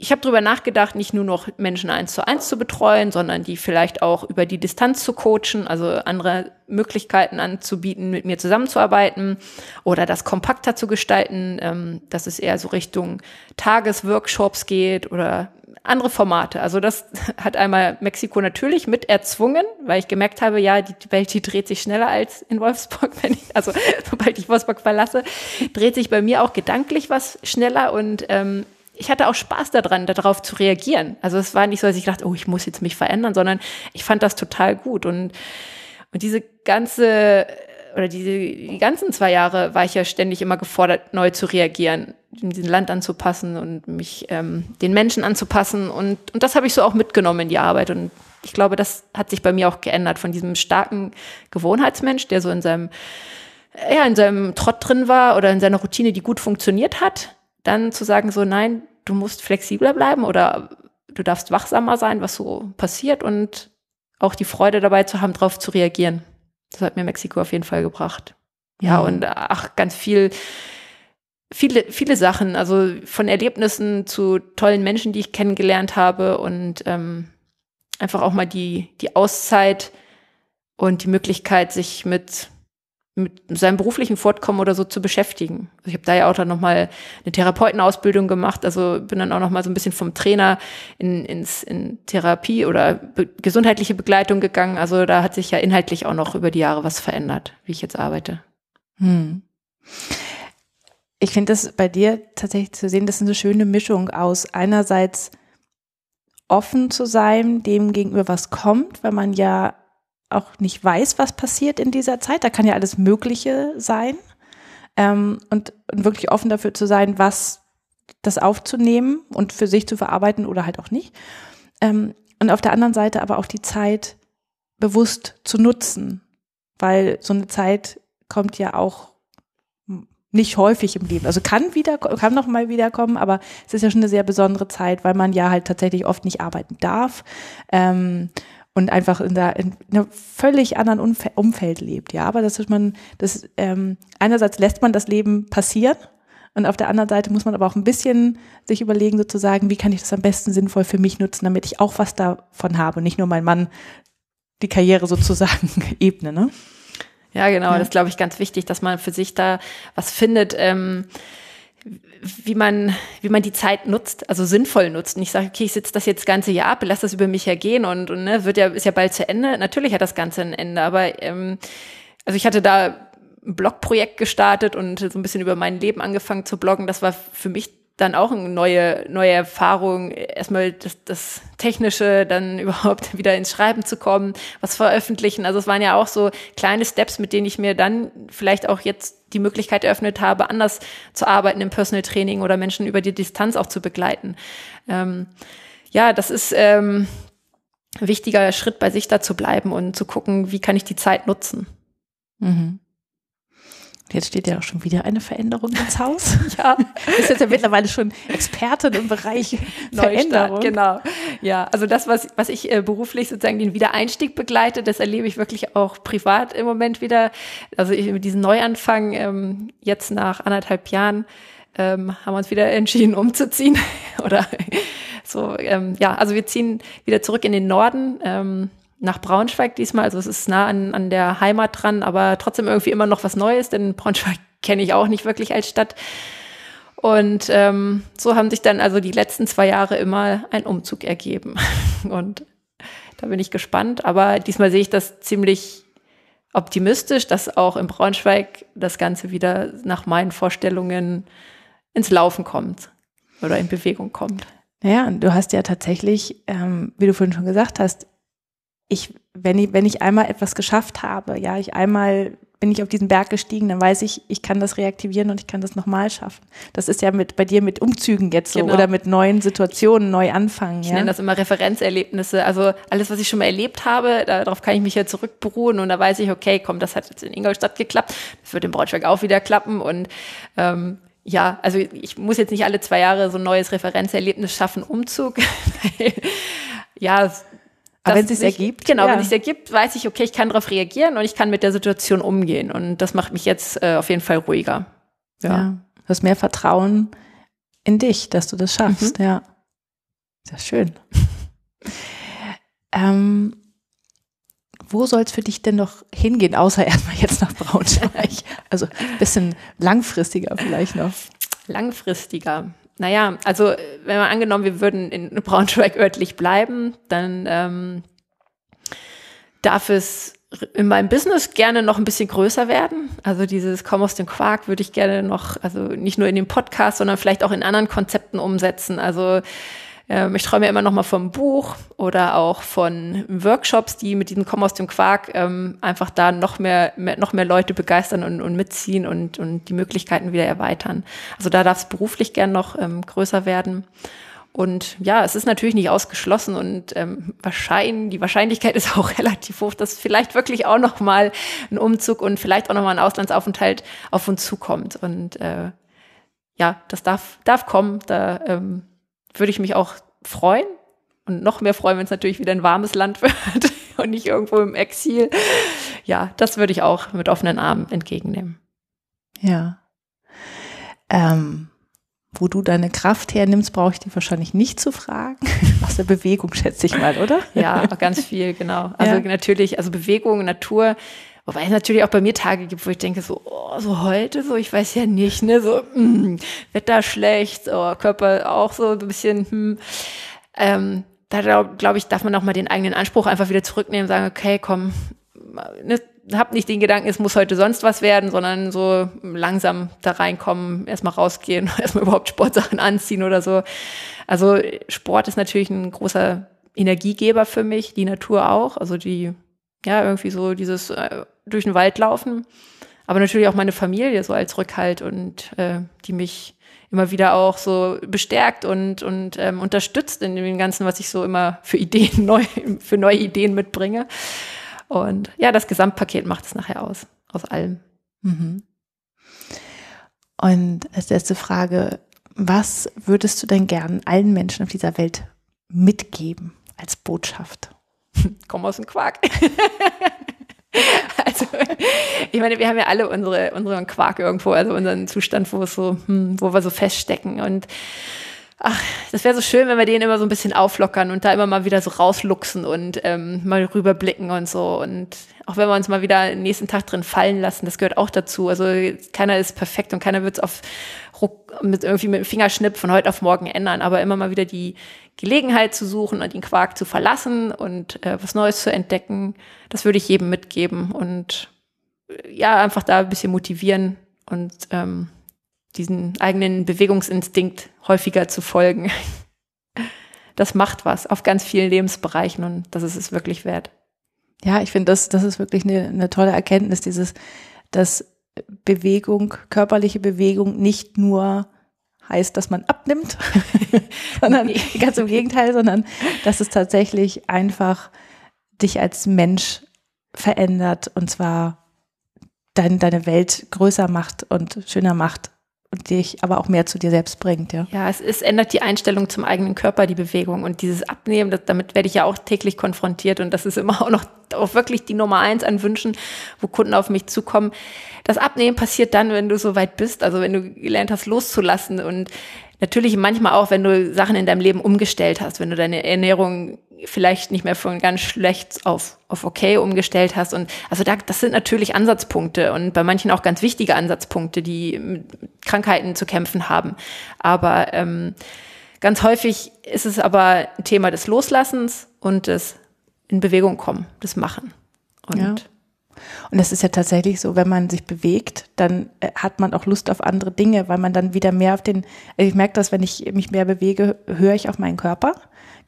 ich habe drüber nachgedacht, nicht nur noch Menschen eins zu eins zu betreuen, sondern die vielleicht auch über die Distanz zu coachen, also andere Möglichkeiten anzubieten, mit mir zusammenzuarbeiten oder das kompakter zu gestalten, ähm, dass es eher so Richtung Tagesworkshops geht oder andere Formate. Also das hat einmal Mexiko natürlich mit erzwungen, weil ich gemerkt habe, ja, die Welt, die dreht sich schneller als in Wolfsburg. Wenn ich, also sobald ich Wolfsburg verlasse, dreht sich bei mir auch gedanklich was schneller und ähm, ich hatte auch Spaß daran, darauf zu reagieren. Also es war nicht so, dass ich dachte, oh, ich muss jetzt mich verändern, sondern ich fand das total gut und und diese ganze oder diese, die ganzen zwei Jahre war ich ja ständig immer gefordert, neu zu reagieren, in diesem Land anzupassen und mich ähm, den Menschen anzupassen. Und, und das habe ich so auch mitgenommen in die Arbeit. Und ich glaube, das hat sich bei mir auch geändert von diesem starken Gewohnheitsmensch, der so in seinem, ja, in seinem Trott drin war oder in seiner Routine, die gut funktioniert hat, dann zu sagen, so nein, du musst flexibler bleiben oder du darfst wachsamer sein, was so passiert und auch die Freude dabei zu haben, darauf zu reagieren. Das hat mir Mexiko auf jeden Fall gebracht. Ja, mhm. und ach, ganz viel, viele, viele Sachen, also von Erlebnissen zu tollen Menschen, die ich kennengelernt habe und ähm, einfach auch mal die, die Auszeit und die Möglichkeit, sich mit mit seinem beruflichen Fortkommen oder so zu beschäftigen. Also ich habe da ja auch dann nochmal eine Therapeutenausbildung gemacht, also bin dann auch nochmal so ein bisschen vom Trainer in, ins, in Therapie oder be gesundheitliche Begleitung gegangen. Also da hat sich ja inhaltlich auch noch über die Jahre was verändert, wie ich jetzt arbeite. Hm. Ich finde das bei dir tatsächlich zu sehen, das ist eine schöne Mischung aus einerseits offen zu sein, dem gegenüber was kommt, weil man ja auch nicht weiß, was passiert in dieser Zeit. Da kann ja alles Mögliche sein. Ähm, und, und wirklich offen dafür zu sein, was das aufzunehmen und für sich zu verarbeiten oder halt auch nicht. Ähm, und auf der anderen Seite aber auch die Zeit bewusst zu nutzen, weil so eine Zeit kommt ja auch nicht häufig im Leben. Also kann wieder, kann noch mal wiederkommen, aber es ist ja schon eine sehr besondere Zeit, weil man ja halt tatsächlich oft nicht arbeiten darf. Ähm, und einfach in, der, in einem völlig anderen Umf Umfeld lebt. Ja, aber das ist man, das ähm, einerseits lässt man das Leben passieren und auf der anderen Seite muss man aber auch ein bisschen sich überlegen, sozusagen, wie kann ich das am besten sinnvoll für mich nutzen, damit ich auch was davon habe und nicht nur mein Mann die Karriere sozusagen ebne. Ne? Ja, genau. Ja. Das glaube ich ganz wichtig, dass man für sich da was findet. Ähm wie man, wie man die Zeit nutzt, also sinnvoll nutzt. Und ich sage, okay, ich sitze das jetzt das ganze Jahr ab, lass das über mich hergehen und, und ne, wird ja, ist ja bald zu Ende. Natürlich hat das Ganze ein Ende, aber ähm, also ich hatte da ein Blogprojekt gestartet und so ein bisschen über mein Leben angefangen zu bloggen. Das war für mich dann auch eine neue, neue Erfahrung, erstmal das, das Technische, dann überhaupt wieder ins Schreiben zu kommen, was veröffentlichen. Also es waren ja auch so kleine Steps, mit denen ich mir dann vielleicht auch jetzt die Möglichkeit eröffnet habe, anders zu arbeiten im Personal Training oder Menschen über die Distanz auch zu begleiten. Ähm, ja, das ist ähm, ein wichtiger Schritt, bei sich da zu bleiben und zu gucken, wie kann ich die Zeit nutzen. Mhm. Jetzt steht ja auch schon wieder eine Veränderung ins Haus. ja, ist jetzt ja mittlerweile schon Expertin im Bereich Veränderung. genau. Ja, also das, was, was ich äh, beruflich sozusagen den Wiedereinstieg begleite, das erlebe ich wirklich auch privat im Moment wieder. Also ich, mit diesem Neuanfang ähm, jetzt nach anderthalb Jahren ähm, haben wir uns wieder entschieden, umzuziehen. Oder so, ähm, ja, also wir ziehen wieder zurück in den Norden. Ähm, nach Braunschweig diesmal. Also es ist nah an, an der Heimat dran, aber trotzdem irgendwie immer noch was Neues, denn Braunschweig kenne ich auch nicht wirklich als Stadt. Und ähm, so haben sich dann also die letzten zwei Jahre immer ein Umzug ergeben. Und da bin ich gespannt. Aber diesmal sehe ich das ziemlich optimistisch, dass auch in Braunschweig das Ganze wieder nach meinen Vorstellungen ins Laufen kommt oder in Bewegung kommt. Naja, und du hast ja tatsächlich, ähm, wie du vorhin schon gesagt hast, ich, wenn ich, wenn ich einmal etwas geschafft habe, ja, ich einmal bin ich auf diesen Berg gestiegen, dann weiß ich, ich kann das reaktivieren und ich kann das nochmal schaffen. Das ist ja mit bei dir mit Umzügen jetzt so genau. oder mit neuen Situationen neu anfangen. Ich ja? nenne das immer Referenzerlebnisse. Also alles, was ich schon mal erlebt habe, darauf kann ich mich ja zurückberuhen und da weiß ich, okay, komm, das hat jetzt in Ingolstadt geklappt, das wird in Braunschweig auch wieder klappen und ähm, ja, also ich muss jetzt nicht alle zwei Jahre so ein neues Referenzerlebnis schaffen, Umzug. ja, aber wenn es sich ergibt. Genau, ja. wenn es sich ergibt, weiß ich, okay, ich kann darauf reagieren und ich kann mit der Situation umgehen. Und das macht mich jetzt äh, auf jeden Fall ruhiger. Ja. ja. Du hast mehr Vertrauen in dich, dass du das schaffst, mhm. ja. Sehr schön. ähm, wo soll es für dich denn noch hingehen, außer erstmal jetzt nach Braunschweig? also ein bisschen langfristiger vielleicht noch. Langfristiger. Naja, also wenn man angenommen, wir würden in Braunschweig örtlich bleiben, dann ähm, darf es in meinem Business gerne noch ein bisschen größer werden. Also dieses Komm aus dem Quark würde ich gerne noch, also nicht nur in dem Podcast, sondern vielleicht auch in anderen Konzepten umsetzen. Also ähm, ich träume immer noch mal vom Buch oder auch von Workshops, die mit diesem Komm aus dem Quark ähm, einfach da noch mehr, mehr, noch mehr Leute begeistern und, und mitziehen und, und die Möglichkeiten wieder erweitern. Also da darf es beruflich gern noch ähm, größer werden. Und ja, es ist natürlich nicht ausgeschlossen und ähm, wahrscheinlich, die Wahrscheinlichkeit ist auch relativ hoch, dass vielleicht wirklich auch noch mal ein Umzug und vielleicht auch noch mal ein Auslandsaufenthalt auf uns zukommt. Und äh, ja, das darf, darf kommen. Da ähm, würde ich mich auch freuen und noch mehr freuen, wenn es natürlich wieder ein warmes Land wird und nicht irgendwo im Exil. Ja, das würde ich auch mit offenen Armen entgegennehmen. Ja. Ähm, wo du deine Kraft hernimmst, brauche ich dir wahrscheinlich nicht zu fragen. Aus der Bewegung, schätze ich mal, oder? Ja, ganz viel, genau. Also ja. natürlich, also Bewegung, Natur, Wobei es natürlich auch bei mir Tage gibt, wo ich denke, so, oh, so heute, so, ich weiß ja nicht, ne, so, mm, Wetter schlecht, oh, Körper auch so ein bisschen, hm. Ähm, da glaube glaub ich, darf man auch mal den eigenen Anspruch einfach wieder zurücknehmen, sagen, okay, komm, ne, hab nicht den Gedanken, es muss heute sonst was werden, sondern so langsam da reinkommen, erstmal rausgehen, erstmal überhaupt Sportsachen anziehen oder so. Also Sport ist natürlich ein großer Energiegeber für mich, die Natur auch, also die ja, irgendwie so dieses äh, durch den Wald laufen. Aber natürlich auch meine Familie so als Rückhalt und äh, die mich immer wieder auch so bestärkt und, und ähm, unterstützt in dem Ganzen, was ich so immer für Ideen neu, für neue Ideen mitbringe. Und ja, das Gesamtpaket macht es nachher aus, aus allem. Mhm. Und als letzte Frage, was würdest du denn gern allen Menschen auf dieser Welt mitgeben als Botschaft? Komm aus dem Quark. also, ich meine, wir haben ja alle unsere, unseren Quark irgendwo, also unseren Zustand, wo so, hm, wo wir so feststecken. Und ach, das wäre so schön, wenn wir den immer so ein bisschen auflockern und da immer mal wieder so rausluchsen und ähm, mal rüberblicken und so. Und auch wenn wir uns mal wieder den nächsten Tag drin fallen lassen, das gehört auch dazu. Also keiner ist perfekt und keiner wird es auf mit irgendwie mit dem Fingerschnipp von heute auf morgen ändern, aber immer mal wieder die Gelegenheit zu suchen und den Quark zu verlassen und äh, was Neues zu entdecken, das würde ich jedem mitgeben und äh, ja, einfach da ein bisschen motivieren und ähm, diesen eigenen Bewegungsinstinkt häufiger zu folgen. Das macht was auf ganz vielen Lebensbereichen und das ist es wirklich wert. Ja, ich finde, das, das ist wirklich eine, eine tolle Erkenntnis, dieses, dass Bewegung, körperliche Bewegung nicht nur heißt, dass man abnimmt, sondern ganz im Gegenteil, sondern dass es tatsächlich einfach dich als Mensch verändert und zwar dein, deine Welt größer macht und schöner macht und dich aber auch mehr zu dir selbst bringt, ja. Ja, es, es ändert die Einstellung zum eigenen Körper, die Bewegung und dieses Abnehmen, das, damit werde ich ja auch täglich konfrontiert und das ist immer auch noch auch wirklich die Nummer eins an Wünschen, wo Kunden auf mich zukommen. Das Abnehmen passiert dann, wenn du so weit bist, also wenn du gelernt hast loszulassen und natürlich manchmal auch, wenn du Sachen in deinem Leben umgestellt hast, wenn du deine Ernährung vielleicht nicht mehr von ganz schlecht auf, auf okay umgestellt hast. Und also da, das sind natürlich Ansatzpunkte und bei manchen auch ganz wichtige Ansatzpunkte, die mit Krankheiten zu kämpfen haben. Aber ähm, ganz häufig ist es aber ein Thema des Loslassens und des in Bewegung kommen, des Machen. Und ja. Und es ist ja tatsächlich so, wenn man sich bewegt, dann äh, hat man auch Lust auf andere Dinge, weil man dann wieder mehr auf den, also ich merke das, wenn ich mich mehr bewege, höre ich auf meinen Körper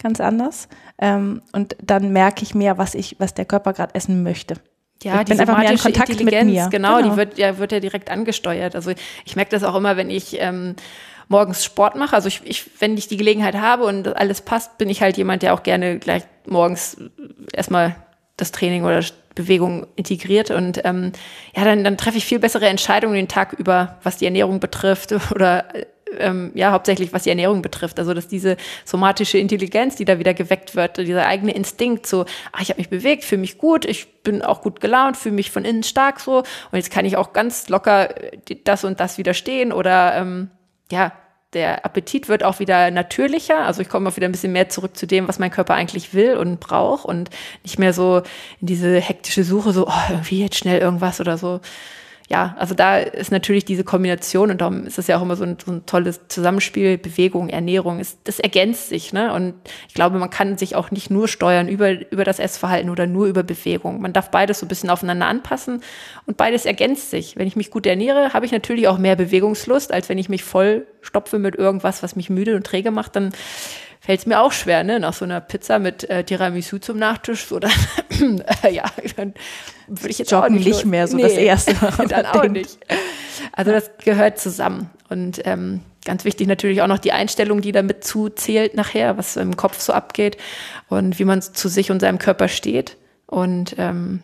ganz anders. Ähm, und dann merke ich mehr, was ich, was der Körper gerade essen möchte. Ja, ich bin einfach mehr in Kontakt mit mir. Genau, genau, die wird ja, wird ja direkt angesteuert. Also ich merke das auch immer, wenn ich ähm, morgens Sport mache. Also ich, ich, wenn ich die Gelegenheit habe und alles passt, bin ich halt jemand, der auch gerne gleich morgens erstmal das Training oder Bewegung integriert und ähm, ja, dann, dann treffe ich viel bessere Entscheidungen den Tag über, was die Ernährung betrifft oder ähm, ja, hauptsächlich was die Ernährung betrifft. Also dass diese somatische Intelligenz, die da wieder geweckt wird, dieser eigene Instinkt, so, ach, ich habe mich bewegt, fühle mich gut, ich bin auch gut gelaunt, fühle mich von innen stark so und jetzt kann ich auch ganz locker das und das widerstehen oder ähm, ja, der Appetit wird auch wieder natürlicher. Also ich komme auch wieder ein bisschen mehr zurück zu dem, was mein Körper eigentlich will und braucht und nicht mehr so in diese hektische Suche, so, oh, irgendwie jetzt schnell irgendwas oder so ja, also da ist natürlich diese Kombination und darum ist es ja auch immer so ein, so ein tolles Zusammenspiel, Bewegung, Ernährung, ist, das ergänzt sich, ne? Und ich glaube, man kann sich auch nicht nur steuern über, über das Essverhalten oder nur über Bewegung. Man darf beides so ein bisschen aufeinander anpassen und beides ergänzt sich. Wenn ich mich gut ernähre, habe ich natürlich auch mehr Bewegungslust, als wenn ich mich voll stopfe mit irgendwas, was mich müde und träge macht, dann fällt es mir auch schwer, ne? Nach so einer Pizza mit äh, Tiramisu zum Nachtisch, so dann, äh, ja, dann würde ich jetzt Joggen auch nicht, nicht mehr so nee, das erste. dann auch nicht. Also das gehört zusammen. Und ähm, ganz wichtig natürlich auch noch die Einstellung, die damit zuzählt nachher, was im Kopf so abgeht und wie man zu sich und seinem Körper steht. Und ähm,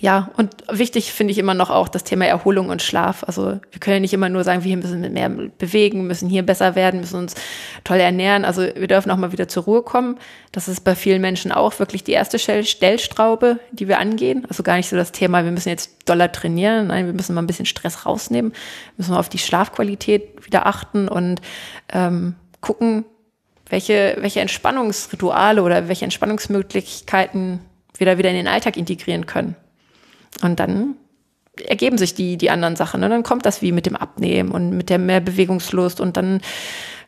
ja, und wichtig finde ich immer noch auch das Thema Erholung und Schlaf. Also wir können ja nicht immer nur sagen, wir müssen mehr bewegen, müssen hier besser werden, müssen uns toll ernähren. Also wir dürfen auch mal wieder zur Ruhe kommen. Das ist bei vielen Menschen auch wirklich die erste Stellstraube, die wir angehen. Also gar nicht so das Thema, wir müssen jetzt doller trainieren. Nein, wir müssen mal ein bisschen Stress rausnehmen, müssen mal auf die Schlafqualität wieder achten und ähm, gucken, welche, welche Entspannungsrituale oder welche Entspannungsmöglichkeiten wir da wieder in den Alltag integrieren können. Und dann ergeben sich die, die anderen Sachen. Und dann kommt das wie mit dem Abnehmen und mit der mehr Bewegungslust und dann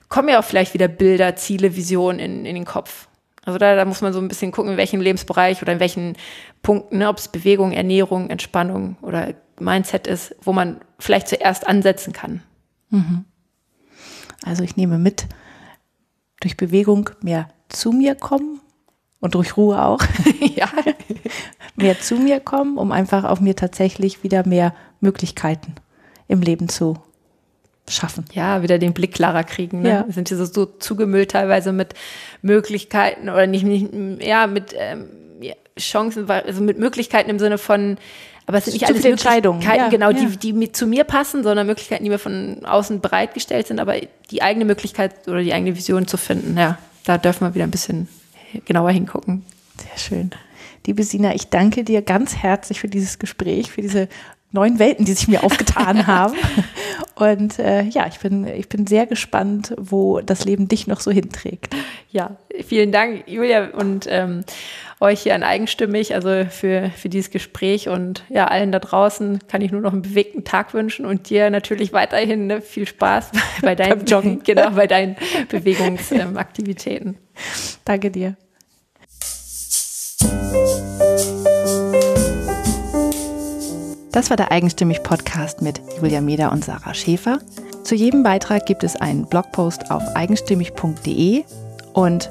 kommen ja auch vielleicht wieder Bilder, Ziele, Visionen in, in den Kopf. Also da, da muss man so ein bisschen gucken, in welchem Lebensbereich oder in welchen Punkten, ne, ob es Bewegung, Ernährung, Entspannung oder Mindset ist, wo man vielleicht zuerst ansetzen kann. Mhm. Also ich nehme mit, durch Bewegung mehr zu mir kommen und durch Ruhe auch. ja. mehr zu mir kommen, um einfach auf mir tatsächlich wieder mehr Möglichkeiten im Leben zu schaffen. Ja, wieder den Blick klarer kriegen. Ne? Ja. Wir sind hier so, so zugemüllt teilweise mit Möglichkeiten oder nicht, nicht ja, mit ähm, Chancen, also mit Möglichkeiten im Sinne von, aber es sind nicht alles Entscheidungen, ja, genau, ja. die, die mit, zu mir passen, sondern Möglichkeiten, die mir von außen bereitgestellt sind, aber die eigene Möglichkeit oder die eigene Vision zu finden, ja, da dürfen wir wieder ein bisschen genauer hingucken. Sehr schön. Liebe Sina, ich danke dir ganz herzlich für dieses Gespräch, für diese neuen Welten, die sich mir aufgetan haben. Und äh, ja, ich bin, ich bin sehr gespannt, wo das Leben dich noch so hinträgt. Ja, vielen Dank, Julia, und ähm, euch hier an Eigenstimmig, also für, für dieses Gespräch und ja, allen da draußen kann ich nur noch einen bewegten Tag wünschen und dir natürlich weiterhin ne, viel Spaß bei deinen Joggen, genau, bei deinen Bewegungsaktivitäten. Danke dir. Das war der Eigenstimmig Podcast mit Julia Meder und Sarah Schäfer. Zu jedem Beitrag gibt es einen Blogpost auf eigenstimmig.de und